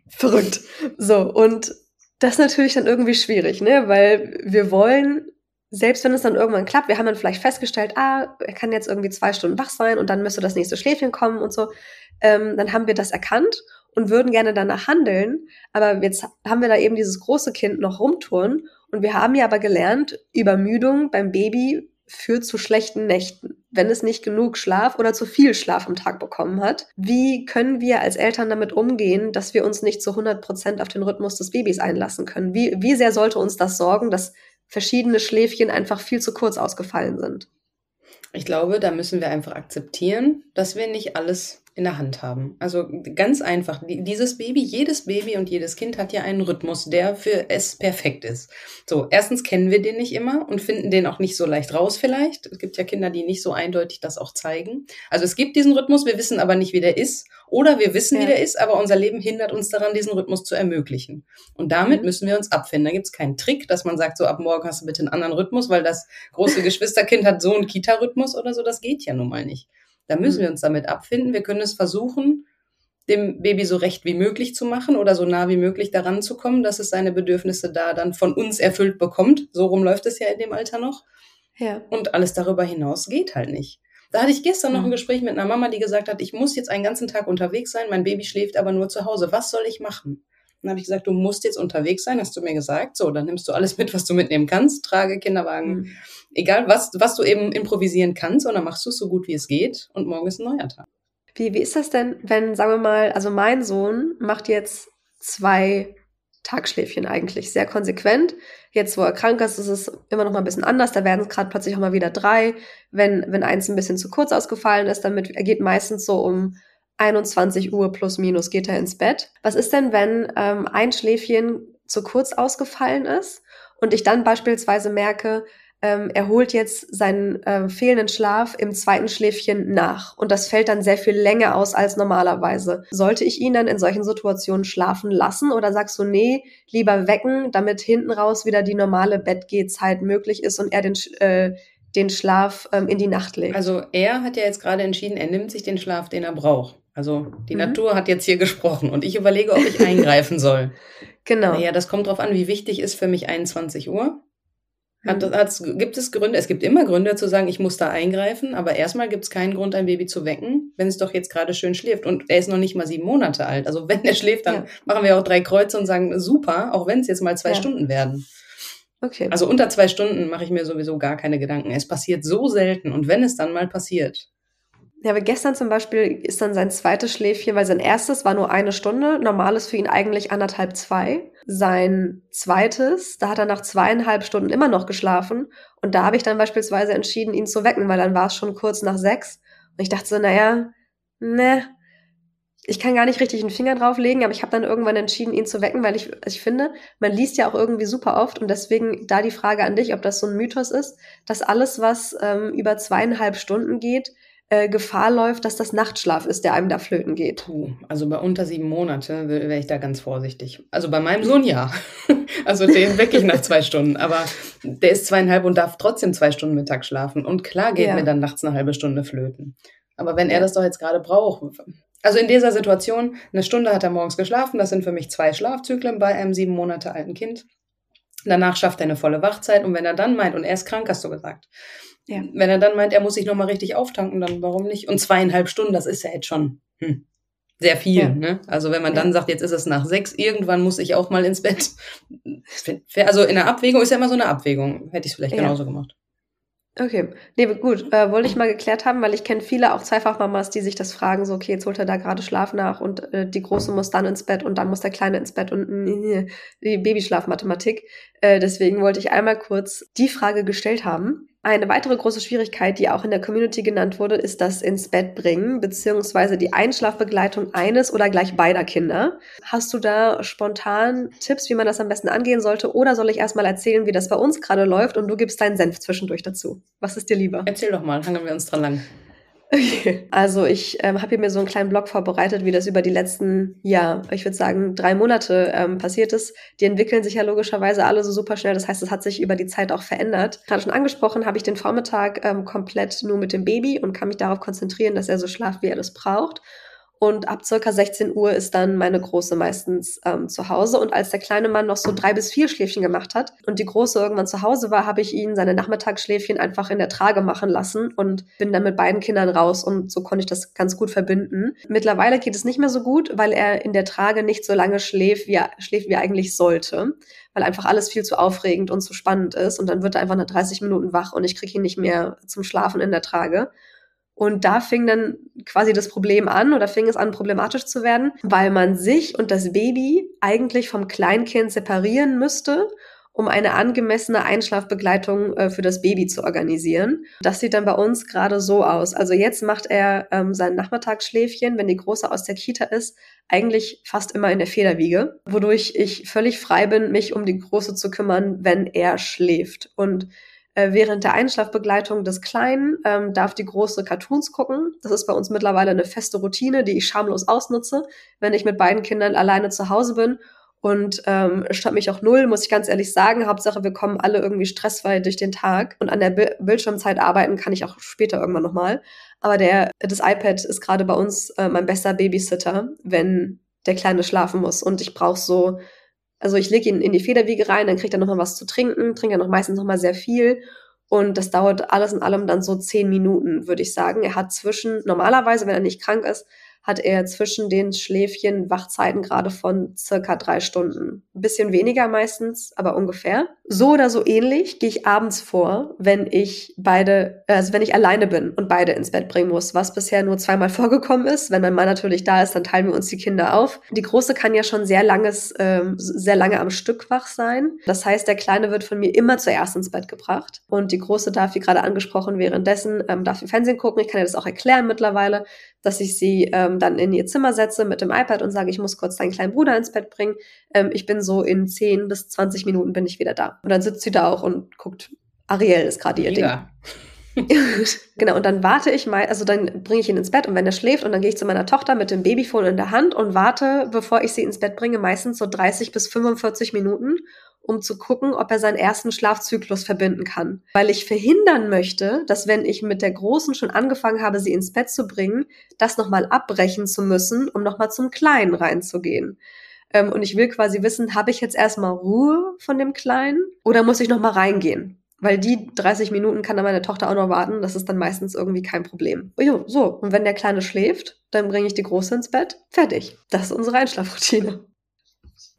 Verrückt. So, und das ist natürlich dann irgendwie schwierig, ne? Weil wir wollen, selbst wenn es dann irgendwann klappt, wir haben dann vielleicht festgestellt, ah, er kann jetzt irgendwie zwei Stunden wach sein und dann müsste das nächste Schläfchen kommen und so. Ähm, dann haben wir das erkannt und würden gerne danach handeln. Aber jetzt haben wir da eben dieses große Kind noch rumtouren und wir haben ja aber gelernt, Übermüdung beim Baby führt zu schlechten Nächten, wenn es nicht genug Schlaf oder zu viel Schlaf am Tag bekommen hat. Wie können wir als Eltern damit umgehen, dass wir uns nicht zu 100 Prozent auf den Rhythmus des Babys einlassen können? Wie, wie sehr sollte uns das sorgen, dass verschiedene Schläfchen einfach viel zu kurz ausgefallen sind? Ich glaube, da müssen wir einfach akzeptieren, dass wir nicht alles in der Hand haben. Also ganz einfach, dieses Baby, jedes Baby und jedes Kind hat ja einen Rhythmus, der für es perfekt ist. So, erstens kennen wir den nicht immer und finden den auch nicht so leicht raus vielleicht. Es gibt ja Kinder, die nicht so eindeutig das auch zeigen. Also es gibt diesen Rhythmus, wir wissen aber nicht, wie der ist. Oder wir wissen, ja. wie der ist, aber unser Leben hindert uns daran, diesen Rhythmus zu ermöglichen. Und damit mhm. müssen wir uns abfinden. Da gibt es keinen Trick, dass man sagt, so ab morgen hast du bitte einen anderen Rhythmus, weil das große Geschwisterkind hat so einen Kita-Rhythmus oder so. Das geht ja nun mal nicht. Da müssen mhm. wir uns damit abfinden. Wir können es versuchen, dem Baby so recht wie möglich zu machen oder so nah wie möglich daran zu kommen, dass es seine Bedürfnisse da dann von uns erfüllt bekommt. So rum läuft es ja in dem Alter noch. Ja. Und alles darüber hinaus geht halt nicht. Da hatte ich gestern noch ein mhm. Gespräch mit einer Mama, die gesagt hat, ich muss jetzt einen ganzen Tag unterwegs sein, mein Baby schläft aber nur zu Hause. Was soll ich machen? Dann habe ich gesagt, du musst jetzt unterwegs sein, hast du mir gesagt. So, dann nimmst du alles mit, was du mitnehmen kannst. Trage, Kinderwagen, mhm. egal was, was du eben improvisieren kannst. Und dann machst du es so gut, wie es geht. Und morgen ist ein neuer Tag. Wie, wie ist das denn, wenn, sagen wir mal, also mein Sohn macht jetzt zwei Tagschläfchen eigentlich sehr konsequent. Jetzt, wo er krank ist, ist es immer noch mal ein bisschen anders. Da werden es gerade plötzlich auch mal wieder drei. Wenn, wenn eins ein bisschen zu kurz ausgefallen ist, damit er geht meistens so um 21 Uhr plus minus geht er ins Bett. Was ist denn, wenn ähm, ein Schläfchen zu kurz ausgefallen ist und ich dann beispielsweise merke, ähm, er holt jetzt seinen äh, fehlenden Schlaf im zweiten Schläfchen nach und das fällt dann sehr viel länger aus als normalerweise. Sollte ich ihn dann in solchen Situationen schlafen lassen oder sagst du, nee, lieber wecken, damit hinten raus wieder die normale Bettgehzeit möglich ist und er den, äh, den Schlaf ähm, in die Nacht legt? Also er hat ja jetzt gerade entschieden, er nimmt sich den Schlaf, den er braucht. Also die mhm. Natur hat jetzt hier gesprochen und ich überlege, ob ich eingreifen soll. Genau. Naja, das kommt drauf an, wie wichtig ist für mich 21 Uhr. Hat, mhm. hat, gibt es Gründe? Es gibt immer Gründe zu sagen, ich muss da eingreifen, aber erstmal gibt es keinen Grund, ein Baby zu wecken, wenn es doch jetzt gerade schön schläft. Und er ist noch nicht mal sieben Monate alt. Also wenn er schläft, dann ja. machen wir auch drei Kreuze und sagen, super, auch wenn es jetzt mal zwei ja. Stunden werden. Okay. Also unter zwei Stunden mache ich mir sowieso gar keine Gedanken. Es passiert so selten und wenn es dann mal passiert, ja, aber gestern zum Beispiel ist dann sein zweites Schläfchen, weil sein erstes war nur eine Stunde, normal ist für ihn eigentlich anderthalb, zwei. Sein zweites, da hat er nach zweieinhalb Stunden immer noch geschlafen. Und da habe ich dann beispielsweise entschieden, ihn zu wecken, weil dann war es schon kurz nach sechs. Und ich dachte so, naja, ne, ich kann gar nicht richtig einen Finger drauflegen, aber ich habe dann irgendwann entschieden, ihn zu wecken, weil ich, ich finde, man liest ja auch irgendwie super oft und deswegen da die Frage an dich, ob das so ein Mythos ist, dass alles, was ähm, über zweieinhalb Stunden geht, äh, Gefahr läuft, dass das Nachtschlaf ist, der einem da flöten geht. Puh, also bei unter sieben Monate wäre ich da ganz vorsichtig. Also bei meinem Sohn ja. also den wecke ich nach zwei Stunden. Aber der ist zweieinhalb und darf trotzdem zwei Stunden Mittag schlafen. Und klar geht ja. mir dann nachts eine halbe Stunde flöten. Aber wenn er das doch jetzt gerade braucht. Also in dieser Situation, eine Stunde hat er morgens geschlafen, das sind für mich zwei Schlafzyklen bei einem sieben Monate alten Kind. Danach schafft er eine volle Wachzeit und wenn er dann meint, und er ist krank, hast du gesagt, ja. Wenn er dann meint, er muss sich nochmal richtig auftanken, dann warum nicht? Und zweieinhalb Stunden, das ist ja jetzt schon. Hm. sehr viel. Ja. Ne? Also wenn man ja. dann sagt, jetzt ist es nach sechs, irgendwann muss ich auch mal ins Bett. Also in der Abwägung ist ja immer so eine Abwägung. Hätte ich es vielleicht genauso gemacht. Okay, nee, gut, äh, wollte ich mal geklärt haben, weil ich kenne viele auch Zweifachmamas, die sich das fragen, so, okay, jetzt holt er da gerade Schlaf nach und äh, die Große muss dann ins Bett und dann muss der Kleine ins Bett und äh, die Babyschlafmathematik. Äh, deswegen wollte ich einmal kurz die Frage gestellt haben. Eine weitere große Schwierigkeit, die auch in der Community genannt wurde, ist das ins Bett bringen, beziehungsweise die Einschlafbegleitung eines oder gleich beider Kinder. Hast du da spontan Tipps, wie man das am besten angehen sollte? Oder soll ich erstmal erzählen, wie das bei uns gerade läuft und du gibst deinen Senf zwischendurch dazu? Was ist dir lieber? Erzähl doch mal, hangen wir uns dran lang. Also ich ähm, habe hier mir so einen kleinen Blog vorbereitet, wie das über die letzten, ja, ich würde sagen, drei Monate ähm, passiert ist. Die entwickeln sich ja logischerweise alle so super schnell. Das heißt, es hat sich über die Zeit auch verändert. Gerade schon angesprochen, habe ich den Vormittag ähm, komplett nur mit dem Baby und kann mich darauf konzentrieren, dass er so schlaft, wie er das braucht. Und ab circa 16 Uhr ist dann meine Große meistens ähm, zu Hause. Und als der kleine Mann noch so drei bis vier Schläfchen gemacht hat und die Große irgendwann zu Hause war, habe ich ihn seine Nachmittagsschläfchen einfach in der Trage machen lassen und bin dann mit beiden Kindern raus. Und so konnte ich das ganz gut verbinden. Mittlerweile geht es nicht mehr so gut, weil er in der Trage nicht so lange schläft, wie er, schläft, wie er eigentlich sollte. Weil einfach alles viel zu aufregend und zu spannend ist. Und dann wird er einfach nach 30 Minuten wach und ich kriege ihn nicht mehr zum Schlafen in der Trage. Und da fing dann quasi das Problem an oder fing es an, problematisch zu werden, weil man sich und das Baby eigentlich vom Kleinkind separieren müsste, um eine angemessene Einschlafbegleitung äh, für das Baby zu organisieren. Das sieht dann bei uns gerade so aus. Also jetzt macht er ähm, sein Nachmittagsschläfchen, wenn die Große aus der Kita ist, eigentlich fast immer in der Federwiege, wodurch ich völlig frei bin, mich um die Große zu kümmern, wenn er schläft. Und äh, während der Einschlafbegleitung des Kleinen ähm, darf die Große Cartoons gucken. Das ist bei uns mittlerweile eine feste Routine, die ich schamlos ausnutze, wenn ich mit beiden Kindern alleine zu Hause bin. Und ähm, stört mich auch null, muss ich ganz ehrlich sagen. Hauptsache, wir kommen alle irgendwie stressfrei durch den Tag. Und an der Bi Bildschirmzeit arbeiten kann ich auch später irgendwann nochmal. Aber der, das iPad ist gerade bei uns äh, mein bester Babysitter, wenn der Kleine schlafen muss. Und ich brauche so also ich lege ihn in die Federwiege rein, dann kriegt er nochmal was zu trinken, trinkt er noch meistens nochmal sehr viel. Und das dauert alles in allem dann so zehn Minuten, würde ich sagen. Er hat zwischen, normalerweise, wenn er nicht krank ist, hat er zwischen den Schläfchen Wachzeiten gerade von circa drei Stunden. Ein bisschen weniger meistens, aber ungefähr. So oder so ähnlich gehe ich abends vor, wenn ich beide, also wenn ich alleine bin und beide ins Bett bringen muss, was bisher nur zweimal vorgekommen ist. Wenn mein Mann natürlich da ist, dann teilen wir uns die Kinder auf. Die Große kann ja schon sehr langes, ähm, sehr lange am Stück wach sein. Das heißt, der Kleine wird von mir immer zuerst ins Bett gebracht und die Große darf, wie gerade angesprochen, währenddessen ähm, darf ihr Fernsehen gucken. Ich kann ihr das auch erklären mittlerweile, dass ich sie ähm, dann in ihr Zimmer setze mit dem iPad und sage, ich muss kurz deinen kleinen Bruder ins Bett bringen. Ähm, ich bin so in 10 bis 20 Minuten bin ich wieder da. Und dann sitzt sie da auch und guckt, Ariel ist gerade ihr ja. Ding. genau, und dann warte ich mal, also dann bringe ich ihn ins Bett und wenn er schläft und dann gehe ich zu meiner Tochter mit dem Babyphone in der Hand und warte, bevor ich sie ins Bett bringe, meistens so 30 bis 45 Minuten um zu gucken, ob er seinen ersten Schlafzyklus verbinden kann. Weil ich verhindern möchte, dass wenn ich mit der Großen schon angefangen habe, sie ins Bett zu bringen, das nochmal abbrechen zu müssen, um nochmal zum Kleinen reinzugehen. Ähm, und ich will quasi wissen, habe ich jetzt erstmal Ruhe von dem Kleinen oder muss ich nochmal reingehen? Weil die 30 Minuten kann dann meine Tochter auch noch warten. Das ist dann meistens irgendwie kein Problem. Jo, so. Und wenn der Kleine schläft, dann bringe ich die Große ins Bett. Fertig. Das ist unsere Einschlafroutine.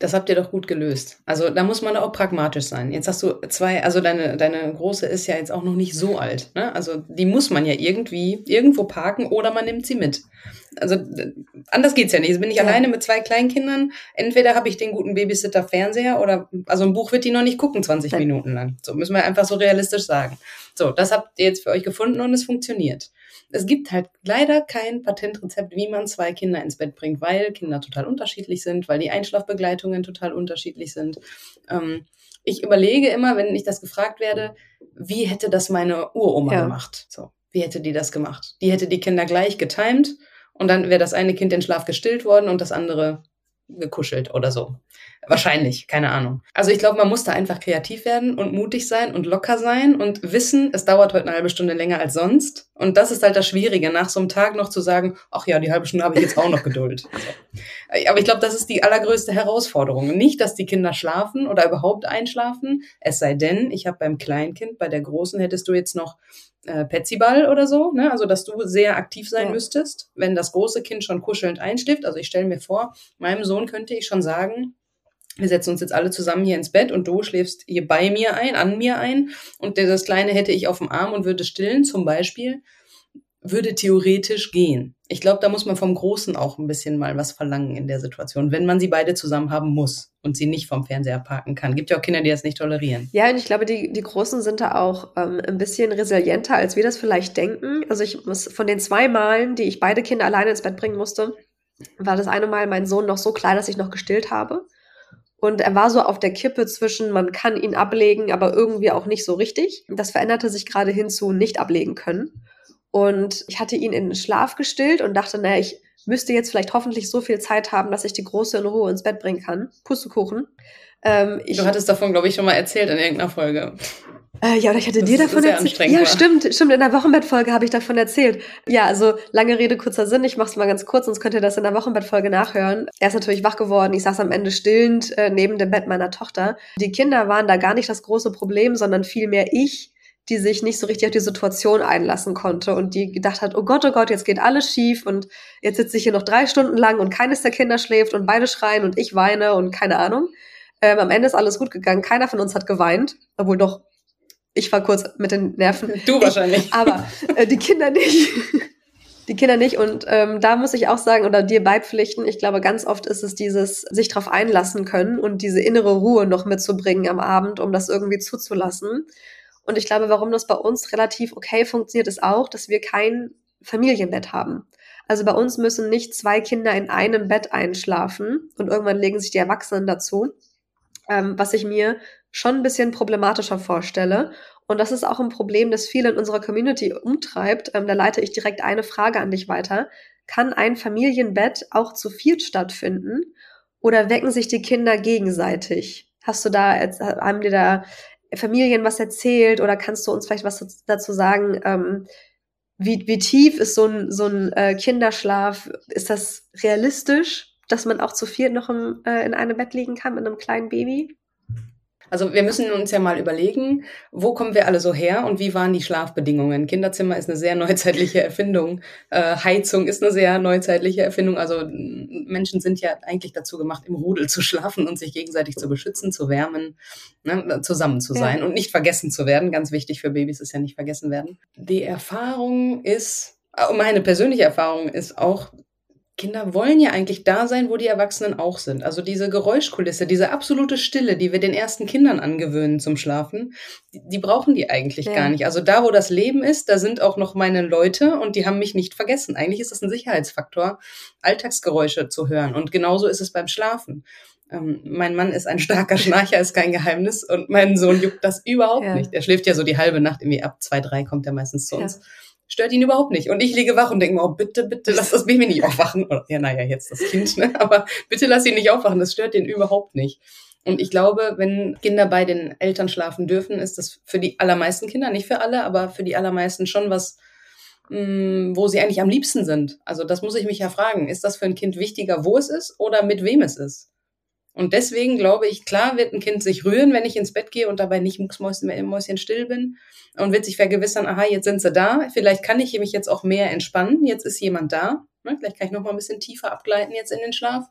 Das habt ihr doch gut gelöst. Also da muss man auch pragmatisch sein. Jetzt hast du zwei, also deine, deine große ist ja jetzt auch noch nicht so alt. Ne? Also die muss man ja irgendwie irgendwo parken oder man nimmt sie mit. Also anders geht's ja nicht. Jetzt bin ich ja. alleine mit zwei Kleinkindern. Entweder habe ich den guten Babysitter Fernseher oder also ein Buch wird die noch nicht gucken 20 Nein. Minuten lang. So müssen wir einfach so realistisch sagen. So, das habt ihr jetzt für euch gefunden und es funktioniert es gibt halt leider kein Patentrezept, wie man zwei Kinder ins Bett bringt, weil Kinder total unterschiedlich sind, weil die Einschlafbegleitungen total unterschiedlich sind. Ähm, ich überlege immer, wenn ich das gefragt werde, wie hätte das meine Uroma ja. gemacht? So, wie hätte die das gemacht? Die hätte die Kinder gleich getimt und dann wäre das eine Kind in Schlaf gestillt worden und das andere gekuschelt oder so. Wahrscheinlich, keine Ahnung. Also ich glaube, man muss da einfach kreativ werden und mutig sein und locker sein und wissen, es dauert heute eine halbe Stunde länger als sonst. Und das ist halt das Schwierige, nach so einem Tag noch zu sagen, ach ja, die halbe Stunde habe ich jetzt auch noch Geduld. So. Aber ich glaube, das ist die allergrößte Herausforderung. Nicht, dass die Kinder schlafen oder überhaupt einschlafen, es sei denn, ich habe beim Kleinkind, bei der Großen hättest du jetzt noch äh, Petsyball oder so, ne? also dass du sehr aktiv sein ja. müsstest, wenn das große Kind schon kuschelnd einschläft. Also ich stelle mir vor, meinem Sohn könnte ich schon sagen, wir setzen uns jetzt alle zusammen hier ins Bett und du schläfst hier bei mir ein, an mir ein und das Kleine hätte ich auf dem Arm und würde stillen zum Beispiel, würde theoretisch gehen. Ich glaube, da muss man vom Großen auch ein bisschen mal was verlangen in der Situation, wenn man sie beide zusammen haben muss und sie nicht vom Fernseher parken kann. Gibt ja auch Kinder, die das nicht tolerieren. Ja, und ich glaube, die, die Großen sind da auch ähm, ein bisschen resilienter, als wir das vielleicht denken. Also ich muss von den zwei Malen, die ich beide Kinder alleine ins Bett bringen musste, war das eine Mal mein Sohn noch so klein, dass ich noch gestillt habe. Und er war so auf der Kippe zwischen, man kann ihn ablegen, aber irgendwie auch nicht so richtig. Das veränderte sich gerade hin zu nicht ablegen können. Und ich hatte ihn in den Schlaf gestillt und dachte, naja, ich müsste jetzt vielleicht hoffentlich so viel Zeit haben, dass ich die Große in Ruhe ins Bett bringen kann. Pustekuchen. Ähm, du hattest davon, glaube ich, schon mal erzählt in irgendeiner Folge. Äh, ja, oder ich hatte das dir davon erzählt. Ja, stimmt, stimmt. In der Wochenbettfolge habe ich davon erzählt. Ja, also lange Rede, kurzer Sinn. Ich mache es mal ganz kurz, sonst könnt ihr das in der Wochenbettfolge nachhören. Er ist natürlich wach geworden. Ich saß am Ende stillend äh, neben dem Bett meiner Tochter. Die Kinder waren da gar nicht das große Problem, sondern vielmehr ich, die sich nicht so richtig auf die Situation einlassen konnte und die gedacht hat, oh Gott, oh Gott, jetzt geht alles schief und jetzt sitze ich hier noch drei Stunden lang und keines der Kinder schläft und beide schreien und ich weine und keine Ahnung. Ähm, am Ende ist alles gut gegangen. Keiner von uns hat geweint, obwohl doch ich war kurz mit den Nerven. Du wahrscheinlich. Ich, aber äh, die Kinder nicht. die Kinder nicht. Und ähm, da muss ich auch sagen, oder dir beipflichten, ich glaube, ganz oft ist es dieses sich darauf einlassen können und diese innere Ruhe noch mitzubringen am Abend, um das irgendwie zuzulassen. Und ich glaube, warum das bei uns relativ okay funktioniert, ist auch, dass wir kein Familienbett haben. Also bei uns müssen nicht zwei Kinder in einem Bett einschlafen und irgendwann legen sich die Erwachsenen dazu, ähm, was ich mir schon ein bisschen problematischer vorstelle. Und das ist auch ein Problem, das viele in unserer Community umtreibt. Ähm, da leite ich direkt eine Frage an dich weiter. Kann ein Familienbett auch zu viel stattfinden oder wecken sich die Kinder gegenseitig? Hast du da, haben dir da Familien was erzählt oder kannst du uns vielleicht was dazu sagen? Ähm, wie, wie tief ist so ein, so ein äh, Kinderschlaf? Ist das realistisch, dass man auch zu viel noch im, äh, in einem Bett liegen kann mit einem kleinen Baby? Also wir müssen uns ja mal überlegen, wo kommen wir alle so her und wie waren die Schlafbedingungen? Kinderzimmer ist eine sehr neuzeitliche Erfindung. Äh, Heizung ist eine sehr neuzeitliche Erfindung. Also Menschen sind ja eigentlich dazu gemacht, im Rudel zu schlafen und sich gegenseitig zu beschützen, zu wärmen, ne, zusammen zu sein ja. und nicht vergessen zu werden. Ganz wichtig für Babys ist ja nicht vergessen werden. Die Erfahrung ist, meine persönliche Erfahrung ist auch, Kinder wollen ja eigentlich da sein, wo die Erwachsenen auch sind. Also diese Geräuschkulisse, diese absolute Stille, die wir den ersten Kindern angewöhnen zum Schlafen, die, die brauchen die eigentlich ja. gar nicht. Also da, wo das Leben ist, da sind auch noch meine Leute und die haben mich nicht vergessen. Eigentlich ist das ein Sicherheitsfaktor, Alltagsgeräusche zu hören. Und genauso ist es beim Schlafen. Ähm, mein Mann ist ein starker Schnarcher, ist kein Geheimnis und mein Sohn juckt das überhaupt ja. nicht. Er schläft ja so die halbe Nacht, irgendwie ab zwei, drei kommt er meistens zu uns. Ja stört ihn überhaupt nicht. Und ich liege wach und denke mir, oh, bitte, bitte, lass das Baby nicht aufwachen. Oder, ja, naja, jetzt das Kind, ne? aber bitte lass ihn nicht aufwachen, das stört ihn überhaupt nicht. Und ich glaube, wenn Kinder bei den Eltern schlafen dürfen, ist das für die allermeisten Kinder, nicht für alle, aber für die allermeisten schon was, mh, mm, wo sie eigentlich am liebsten sind. Also das muss ich mich ja fragen. Ist das für ein Kind wichtiger, wo es ist oder mit wem es ist? Und deswegen glaube ich, klar wird ein Kind sich rühren, wenn ich ins Bett gehe und dabei nicht mucksmäuschen Mäuschen still bin und wird sich vergewissern, aha, jetzt sind sie da. Vielleicht kann ich mich jetzt auch mehr entspannen. Jetzt ist jemand da. Ne? Vielleicht kann ich noch mal ein bisschen tiefer abgleiten jetzt in den Schlaf.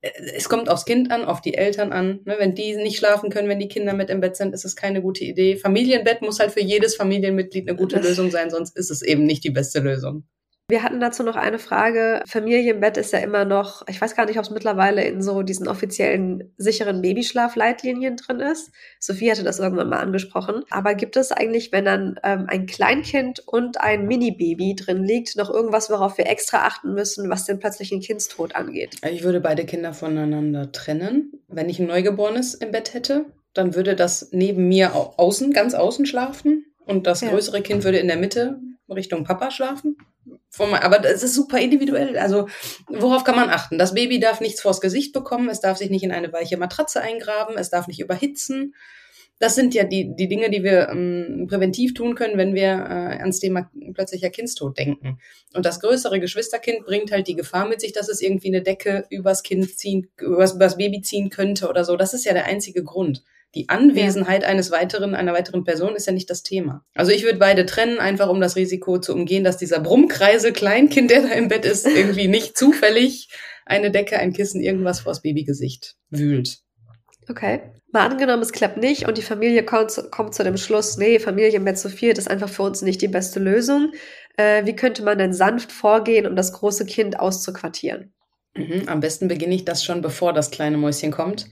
Äh, es kommt aufs Kind an, auf die Eltern an. Ne? Wenn die nicht schlafen können, wenn die Kinder mit im Bett sind, ist es keine gute Idee. Familienbett muss halt für jedes Familienmitglied eine gute Lösung sein, sonst ist es eben nicht die beste Lösung. Wir hatten dazu noch eine Frage. Familienbett ist ja immer noch, ich weiß gar nicht, ob es mittlerweile in so diesen offiziellen sicheren Babyschlafleitlinien drin ist. Sophie hatte das irgendwann mal angesprochen. Aber gibt es eigentlich, wenn dann ähm, ein Kleinkind und ein Mini-Baby drin liegt, noch irgendwas, worauf wir extra achten müssen, was den plötzlichen Kindstod angeht? Ich würde beide Kinder voneinander trennen. Wenn ich ein Neugeborenes im Bett hätte, dann würde das neben mir außen, ganz außen schlafen. Und das größere ja. Kind würde in der Mitte Richtung Papa schlafen. Aber das ist super individuell. Also, worauf kann man achten? Das Baby darf nichts vors Gesicht bekommen, es darf sich nicht in eine weiche Matratze eingraben, es darf nicht überhitzen. Das sind ja die, die Dinge, die wir ähm, präventiv tun können, wenn wir äh, ans Thema plötzlicher Kindstod denken. Und das größere Geschwisterkind bringt halt die Gefahr mit sich, dass es irgendwie eine Decke übers Kind ziehen, übers, übers Baby ziehen könnte oder so. Das ist ja der einzige Grund. Die Anwesenheit eines weiteren, einer weiteren Person ist ja nicht das Thema. Also ich würde beide trennen, einfach um das Risiko zu umgehen, dass dieser Brummkreisel Kleinkind, der da im Bett ist, irgendwie nicht zufällig eine Decke, ein Kissen, irgendwas vors Babygesicht wühlt. Okay. Mal angenommen, es klappt nicht und die Familie kommt, kommt zu dem Schluss, nee, Familienbett zu viert ist einfach für uns nicht die beste Lösung. Äh, wie könnte man denn sanft vorgehen, um das große Kind auszuquartieren? Mhm, am besten beginne ich das schon, bevor das kleine Mäuschen kommt.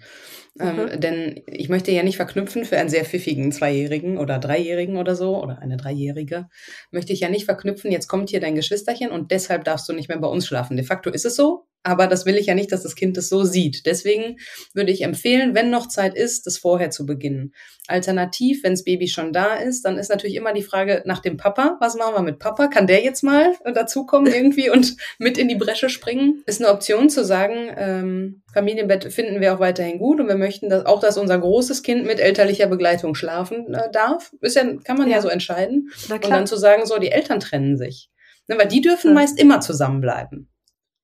Ähm, mhm. Ähm, denn ich möchte ja nicht verknüpfen für einen sehr pfiffigen Zweijährigen oder Dreijährigen oder so oder eine Dreijährige, möchte ich ja nicht verknüpfen, jetzt kommt hier dein Geschwisterchen und deshalb darfst du nicht mehr bei uns schlafen. De facto ist es so, aber das will ich ja nicht, dass das Kind das so sieht. Deswegen würde ich empfehlen, wenn noch Zeit ist, das vorher zu beginnen. Alternativ, wenn das Baby schon da ist, dann ist natürlich immer die Frage nach dem Papa. Was machen wir mit Papa? Kann der jetzt mal dazukommen irgendwie und mit in die Bresche springen? Ist eine Option zu sagen, ähm, Familienbett finden wir auch weiterhin gut und wir möchten dass auch, dass unser großes Kind mit elterlicher Begleitung schlafen äh, darf. Ist ja, kann man ja, ja so entscheiden. Und dann zu sagen, so, die Eltern trennen sich. Ne, weil die dürfen ja. meist immer zusammenbleiben.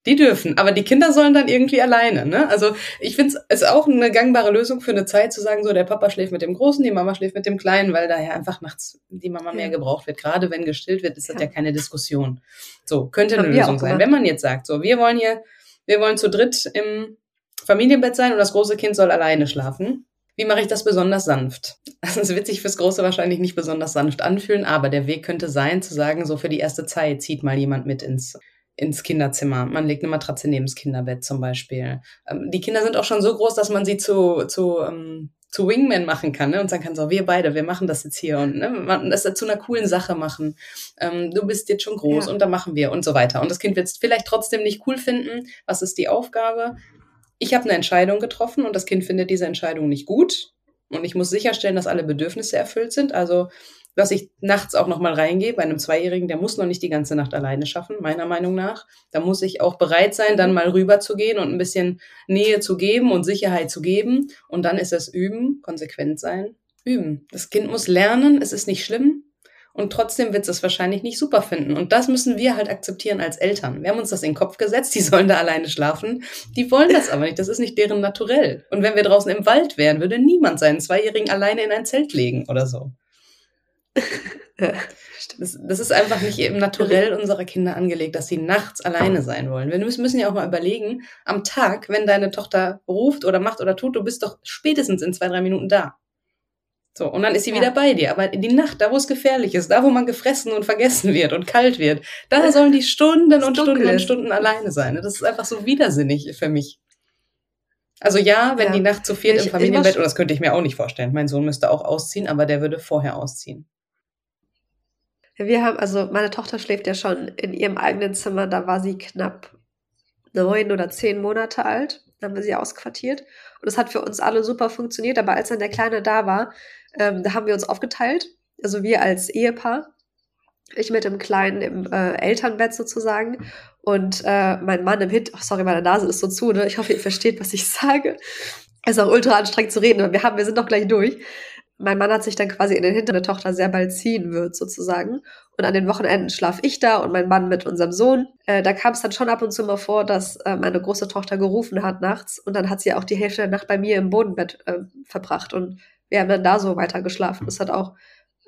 Die dürfen, aber die Kinder sollen dann irgendwie alleine. Ne? Also ich finde es ist auch eine gangbare Lösung für eine Zeit zu sagen, so der Papa schläft mit dem Großen, die Mama schläft mit dem Kleinen, weil da ja einfach nachts die Mama mehr gebraucht wird. Gerade wenn gestillt wird, ist das ja, ja keine Diskussion. So, könnte eine Lösung sein. Wenn man jetzt sagt, so wir wollen hier, wir wollen zu dritt im Familienbett sein und das große Kind soll alleine schlafen. Wie mache ich das besonders sanft? Also es wird sich fürs Große wahrscheinlich nicht besonders sanft anfühlen, aber der Weg könnte sein, zu sagen, so für die erste Zeit zieht mal jemand mit ins ins Kinderzimmer. Man legt eine Matratze neben das Kinderbett zum Beispiel. Ähm, die Kinder sind auch schon so groß, dass man sie zu, zu, ähm, zu Wingman machen kann ne? und sagen kann, so, wir beide, wir machen das jetzt hier und ne? man das zu einer coolen Sache machen. Ähm, du bist jetzt schon groß ja. und da machen wir und so weiter. Und das Kind wird es vielleicht trotzdem nicht cool finden. Was ist die Aufgabe? Ich habe eine Entscheidung getroffen und das Kind findet diese Entscheidung nicht gut. Und ich muss sicherstellen, dass alle Bedürfnisse erfüllt sind. Also dass ich nachts auch noch mal reingehe. Bei einem Zweijährigen, der muss noch nicht die ganze Nacht alleine schaffen, meiner Meinung nach. Da muss ich auch bereit sein, dann mal rüber zu gehen und ein bisschen Nähe zu geben und Sicherheit zu geben. Und dann ist es üben, konsequent sein, üben. Das Kind muss lernen, es ist nicht schlimm. Und trotzdem wird es wahrscheinlich nicht super finden. Und das müssen wir halt akzeptieren als Eltern. Wir haben uns das in den Kopf gesetzt, die sollen da alleine schlafen. Die wollen das aber nicht. Das ist nicht deren Naturell. Und wenn wir draußen im Wald wären, würde niemand seinen Zweijährigen alleine in ein Zelt legen oder so. Das, das, ist einfach nicht im Naturell unserer Kinder angelegt, dass sie nachts alleine sein wollen. Wir müssen ja auch mal überlegen, am Tag, wenn deine Tochter ruft oder macht oder tut, du bist doch spätestens in zwei, drei Minuten da. So, und dann ist sie ja. wieder bei dir. Aber die Nacht, da wo es gefährlich ist, da wo man gefressen und vergessen wird und kalt wird, da sollen die Stunden und Stunden und Stunden alleine sein. Das ist einfach so widersinnig für mich. Also ja, wenn ja. die Nacht zu viert im Familienbett, und das könnte ich mir auch nicht vorstellen. Mein Sohn müsste auch ausziehen, aber der würde vorher ausziehen. Wir haben, also meine Tochter schläft ja schon in ihrem eigenen Zimmer, da war sie knapp neun oder zehn Monate alt. Da haben wir sie ausquartiert. Und es hat für uns alle super funktioniert. Aber als dann der Kleine da war, ähm, da haben wir uns aufgeteilt. Also wir als Ehepaar. Ich mit dem Kleinen im äh, Elternbett sozusagen. Und äh, mein Mann im Hit. Oh, sorry, meine Nase ist so zu, ne? Ich hoffe, ihr versteht, was ich sage. Es ist auch ultra anstrengend zu reden, aber wir haben, wir sind doch gleich durch mein Mann hat sich dann quasi in den Hintern der Tochter sehr bald ziehen wird, sozusagen. Und an den Wochenenden schlaf ich da und mein Mann mit unserem Sohn. Äh, da kam es dann schon ab und zu mal vor, dass äh, meine große Tochter gerufen hat nachts und dann hat sie auch die Hälfte der Nacht bei mir im Bodenbett äh, verbracht und wir haben dann da so weiter geschlafen. Das hat auch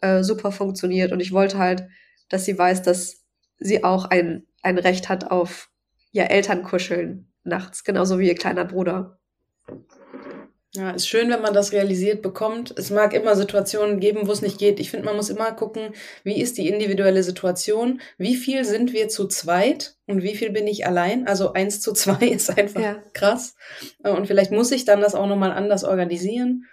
äh, super funktioniert und ich wollte halt, dass sie weiß, dass sie auch ein, ein Recht hat auf ja, Elternkuscheln nachts, genauso wie ihr kleiner Bruder. Ja, ist schön, wenn man das realisiert bekommt. Es mag immer Situationen geben, wo es nicht geht. Ich finde, man muss immer gucken, wie ist die individuelle Situation? Wie viel sind wir zu zweit und wie viel bin ich allein? Also eins zu zwei ist einfach ja. krass. Und vielleicht muss ich dann das auch nochmal anders organisieren.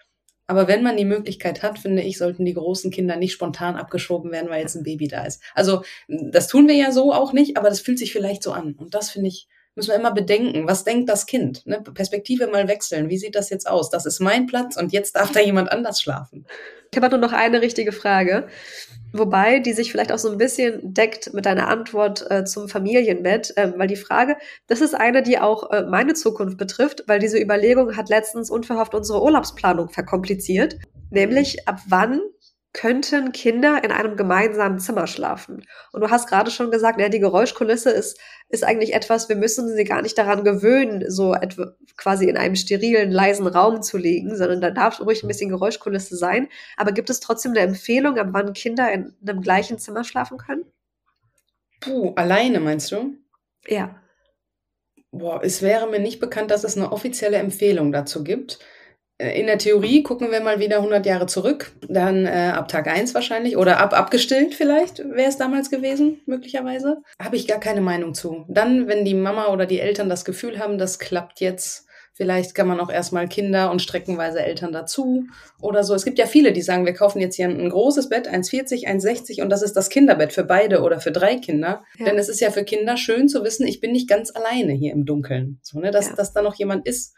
Aber wenn man die Möglichkeit hat, finde ich, sollten die großen Kinder nicht spontan abgeschoben werden, weil jetzt ein Baby da ist. Also das tun wir ja so auch nicht, aber das fühlt sich vielleicht so an. Und das finde ich müssen wir immer bedenken, was denkt das Kind? Ne? Perspektive mal wechseln. Wie sieht das jetzt aus? Das ist mein Platz und jetzt darf da jemand anders schlafen. Ich habe nur noch eine richtige Frage, wobei die sich vielleicht auch so ein bisschen deckt mit deiner Antwort äh, zum Familienbett, ähm, weil die Frage, das ist eine, die auch äh, meine Zukunft betrifft, weil diese Überlegung hat letztens unverhofft unsere Urlaubsplanung verkompliziert, nämlich ab wann könnten Kinder in einem gemeinsamen Zimmer schlafen. Und du hast gerade schon gesagt, ja, die Geräuschkulisse ist, ist eigentlich etwas, wir müssen sie gar nicht daran gewöhnen, so etwa quasi in einem sterilen, leisen Raum zu liegen, sondern da darf ruhig ein bisschen Geräuschkulisse sein. Aber gibt es trotzdem eine Empfehlung, ab wann Kinder in einem gleichen Zimmer schlafen können? Puh, alleine meinst du? Ja. Boah, es wäre mir nicht bekannt, dass es eine offizielle Empfehlung dazu gibt. Äh, in der Theorie gucken wir mal wieder 100 Jahre zurück, dann äh, ab Tag 1 wahrscheinlich oder ab abgestillt vielleicht wäre es damals gewesen, möglicherweise. Habe ich gar keine Meinung zu. Dann, wenn die Mama oder die Eltern das Gefühl haben, das klappt jetzt, vielleicht kann man auch erstmal Kinder und streckenweise Eltern dazu oder so. Es gibt ja viele, die sagen, wir kaufen jetzt hier ein, ein großes Bett, 1,40, 1,60 und das ist das Kinderbett für beide oder für drei Kinder. Ja. Denn es ist ja für Kinder schön zu wissen, ich bin nicht ganz alleine hier im Dunkeln. So, ne, dass, ja. dass da noch jemand ist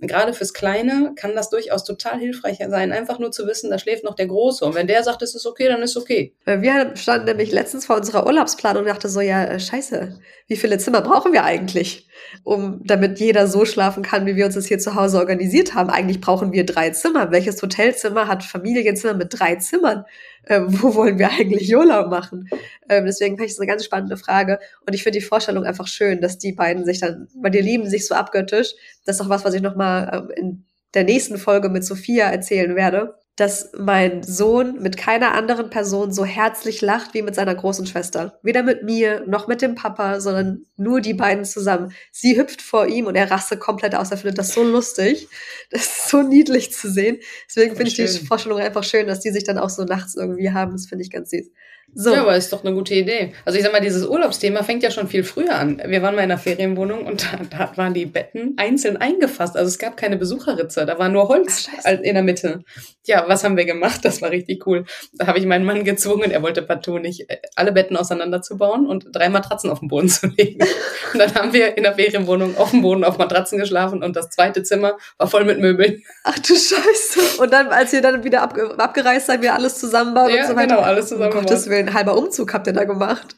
gerade fürs Kleine kann das durchaus total hilfreich sein, einfach nur zu wissen, da schläft noch der Große. Und wenn der sagt, es ist okay, dann ist okay. Wir standen nämlich letztens vor unserer Urlaubsplanung und dachte so, ja, äh, scheiße, wie viele Zimmer brauchen wir eigentlich, um damit jeder so schlafen kann, wie wir uns das hier zu Hause organisiert haben? Eigentlich brauchen wir drei Zimmer. Welches Hotelzimmer hat Familienzimmer mit drei Zimmern? äh, wo wollen wir eigentlich Urlaub machen? Ähm, deswegen finde ich es eine ganz spannende Frage. Und ich finde die Vorstellung einfach schön, dass die beiden sich dann, weil die lieben sich so abgöttisch. Das ist auch was, was ich nochmal äh, in der nächsten Folge mit Sophia erzählen werde dass mein Sohn mit keiner anderen Person so herzlich lacht wie mit seiner großen Schwester. Weder mit mir noch mit dem Papa, sondern nur die beiden zusammen. Sie hüpft vor ihm und er rastet komplett aus. Er findet das so lustig. Das ist so niedlich zu sehen. Deswegen finde ich die Vorstellung einfach schön, dass die sich dann auch so nachts irgendwie haben. Das finde ich ganz süß. So. Ja, aber ist doch eine gute Idee. Also ich sag mal, dieses Urlaubsthema fängt ja schon viel früher an. Wir waren mal in einer Ferienwohnung und da, da waren die Betten einzeln eingefasst. Also es gab keine Besucherritze, da war nur Holz Ach, in der Mitte. Ja, was haben wir gemacht? Das war richtig cool. Da habe ich meinen Mann gezwungen, er wollte partout nicht, äh, alle Betten auseinanderzubauen und drei Matratzen auf den Boden zu legen. Und dann haben wir in der Ferienwohnung auf dem Boden auf Matratzen geschlafen und das zweite Zimmer war voll mit Möbeln. Ach du Scheiße. Und dann, als ihr dann wieder abge abgereist seid, wir alles zusammenbauen ja, und so weiter. genau, alles zusammenbauen. Um Willen, halber Umzug habt ihr da gemacht.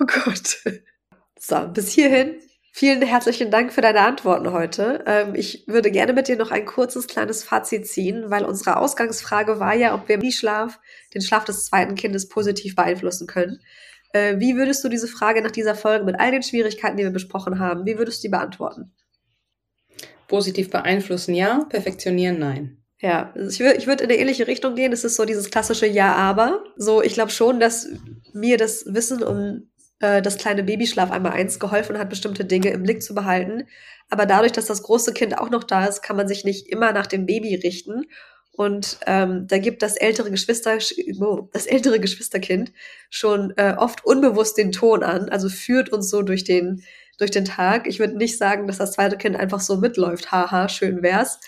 Oh Gott. So, bis hierhin. Vielen herzlichen Dank für deine Antworten heute. Ähm, ich würde gerne mit dir noch ein kurzes kleines Fazit ziehen, weil unsere Ausgangsfrage war ja, ob wir die Schlaf, den Schlaf des zweiten Kindes positiv beeinflussen können. Äh, wie würdest du diese Frage nach dieser Folge mit all den Schwierigkeiten, die wir besprochen haben, wie würdest du die beantworten? Positiv beeinflussen ja, perfektionieren nein. Ja, ich würde ich würd in eine ähnliche Richtung gehen. Es ist so dieses klassische Ja, aber. So, ich glaube schon, dass mir das Wissen um äh, das kleine Babyschlaf einmal eins geholfen hat, bestimmte Dinge im Blick zu behalten. Aber dadurch, dass das große Kind auch noch da ist, kann man sich nicht immer nach dem Baby richten. Und ähm, da gibt das ältere Geschwister, das ältere Geschwisterkind schon äh, oft unbewusst den Ton an, also führt uns so durch den durch den Tag. Ich würde nicht sagen, dass das zweite Kind einfach so mitläuft. Haha, schön wär's.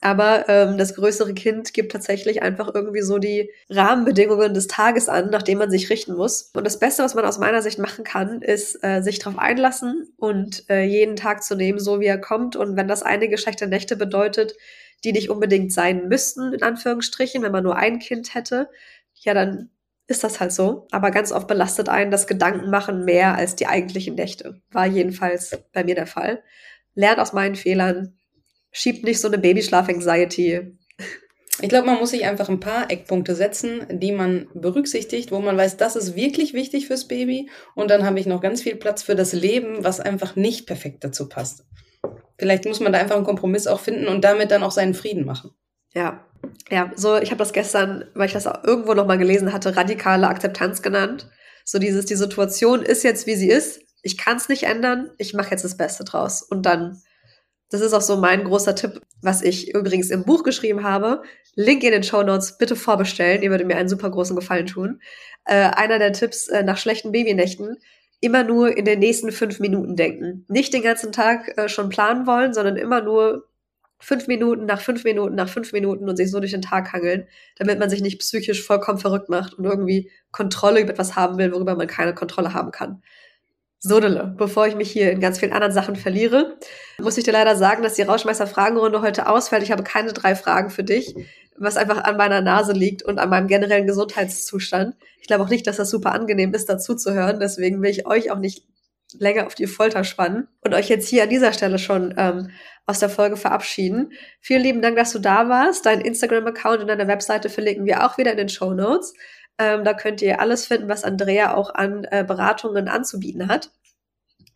Aber ähm, das größere Kind gibt tatsächlich einfach irgendwie so die Rahmenbedingungen des Tages an, nach denen man sich richten muss. Und das Beste, was man aus meiner Sicht machen kann, ist äh, sich darauf einlassen und äh, jeden Tag zu nehmen, so wie er kommt. Und wenn das einige schlechte Nächte bedeutet, die nicht unbedingt sein müssten, in Anführungsstrichen, wenn man nur ein Kind hätte, ja, dann ist das halt so. Aber ganz oft belastet einen das Gedankenmachen mehr als die eigentlichen Nächte. War jedenfalls bei mir der Fall. Lernt aus meinen Fehlern, schiebt nicht so eine Babyschlaf-Anxiety. Ich glaube, man muss sich einfach ein paar Eckpunkte setzen, die man berücksichtigt, wo man weiß, das ist wirklich wichtig fürs Baby. Und dann habe ich noch ganz viel Platz für das Leben, was einfach nicht perfekt dazu passt. Vielleicht muss man da einfach einen Kompromiss auch finden und damit dann auch seinen Frieden machen. Ja, ja, so ich habe das gestern, weil ich das irgendwo noch mal gelesen hatte, radikale Akzeptanz genannt. So dieses, die Situation ist jetzt wie sie ist. Ich kann es nicht ändern. Ich mache jetzt das Beste draus und dann das ist auch so mein großer Tipp, was ich übrigens im Buch geschrieben habe. Link in den Show Notes bitte vorbestellen. Ihr würdet mir einen super großen Gefallen tun. Äh, einer der Tipps äh, nach schlechten Babynächten. Immer nur in den nächsten fünf Minuten denken. Nicht den ganzen Tag äh, schon planen wollen, sondern immer nur fünf Minuten nach fünf Minuten nach fünf Minuten und sich so durch den Tag hangeln, damit man sich nicht psychisch vollkommen verrückt macht und irgendwie Kontrolle über etwas haben will, worüber man keine Kontrolle haben kann. Sodele, bevor ich mich hier in ganz vielen anderen Sachen verliere, muss ich dir leider sagen, dass die Rauschmeister-Fragenrunde heute ausfällt. Ich habe keine drei Fragen für dich, was einfach an meiner Nase liegt und an meinem generellen Gesundheitszustand. Ich glaube auch nicht, dass das super angenehm ist, dazu zu hören. Deswegen will ich euch auch nicht länger auf die Folter spannen und euch jetzt hier an dieser Stelle schon ähm, aus der Folge verabschieden. Vielen lieben Dank, dass du da warst. Dein Instagram-Account und deine Webseite verlinken wir auch wieder in den Show Notes. Ähm, da könnt ihr alles finden, was Andrea auch an äh, Beratungen anzubieten hat.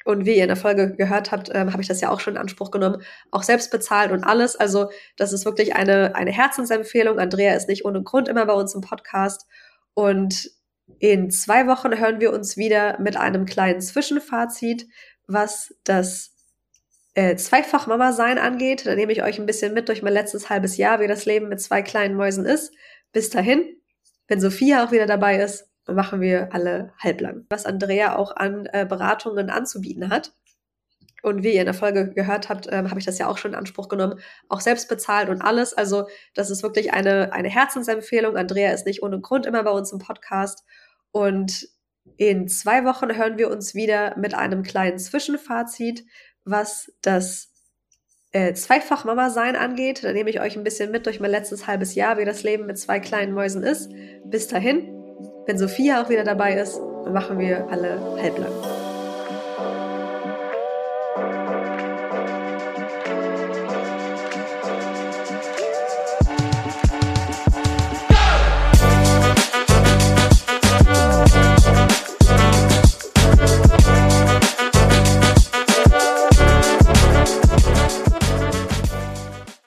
Und wie ihr in der Folge gehört habt, ähm, habe ich das ja auch schon in Anspruch genommen, auch selbst bezahlt und alles. Also das ist wirklich eine, eine Herzensempfehlung. Andrea ist nicht ohne Grund immer bei uns im Podcast. Und in zwei Wochen hören wir uns wieder mit einem kleinen Zwischenfazit, was das äh, Zweifach-Mama-Sein angeht. Da nehme ich euch ein bisschen mit durch mein letztes halbes Jahr, wie das Leben mit zwei kleinen Mäusen ist. Bis dahin, wenn Sophia auch wieder dabei ist, machen wir alle halblang. Was Andrea auch an äh, Beratungen anzubieten hat. Und wie ihr in der Folge gehört habt, ähm, habe ich das ja auch schon in Anspruch genommen, auch selbst bezahlt und alles. Also das ist wirklich eine, eine Herzensempfehlung. Andrea ist nicht ohne Grund immer bei uns im Podcast. Und in zwei Wochen hören wir uns wieder mit einem kleinen Zwischenfazit, was das äh, Zweifach-Mama-Sein angeht. Da nehme ich euch ein bisschen mit durch mein letztes halbes Jahr, wie das Leben mit zwei kleinen Mäusen ist. Bis dahin, wenn Sophia auch wieder dabei ist, machen wir alle halblang.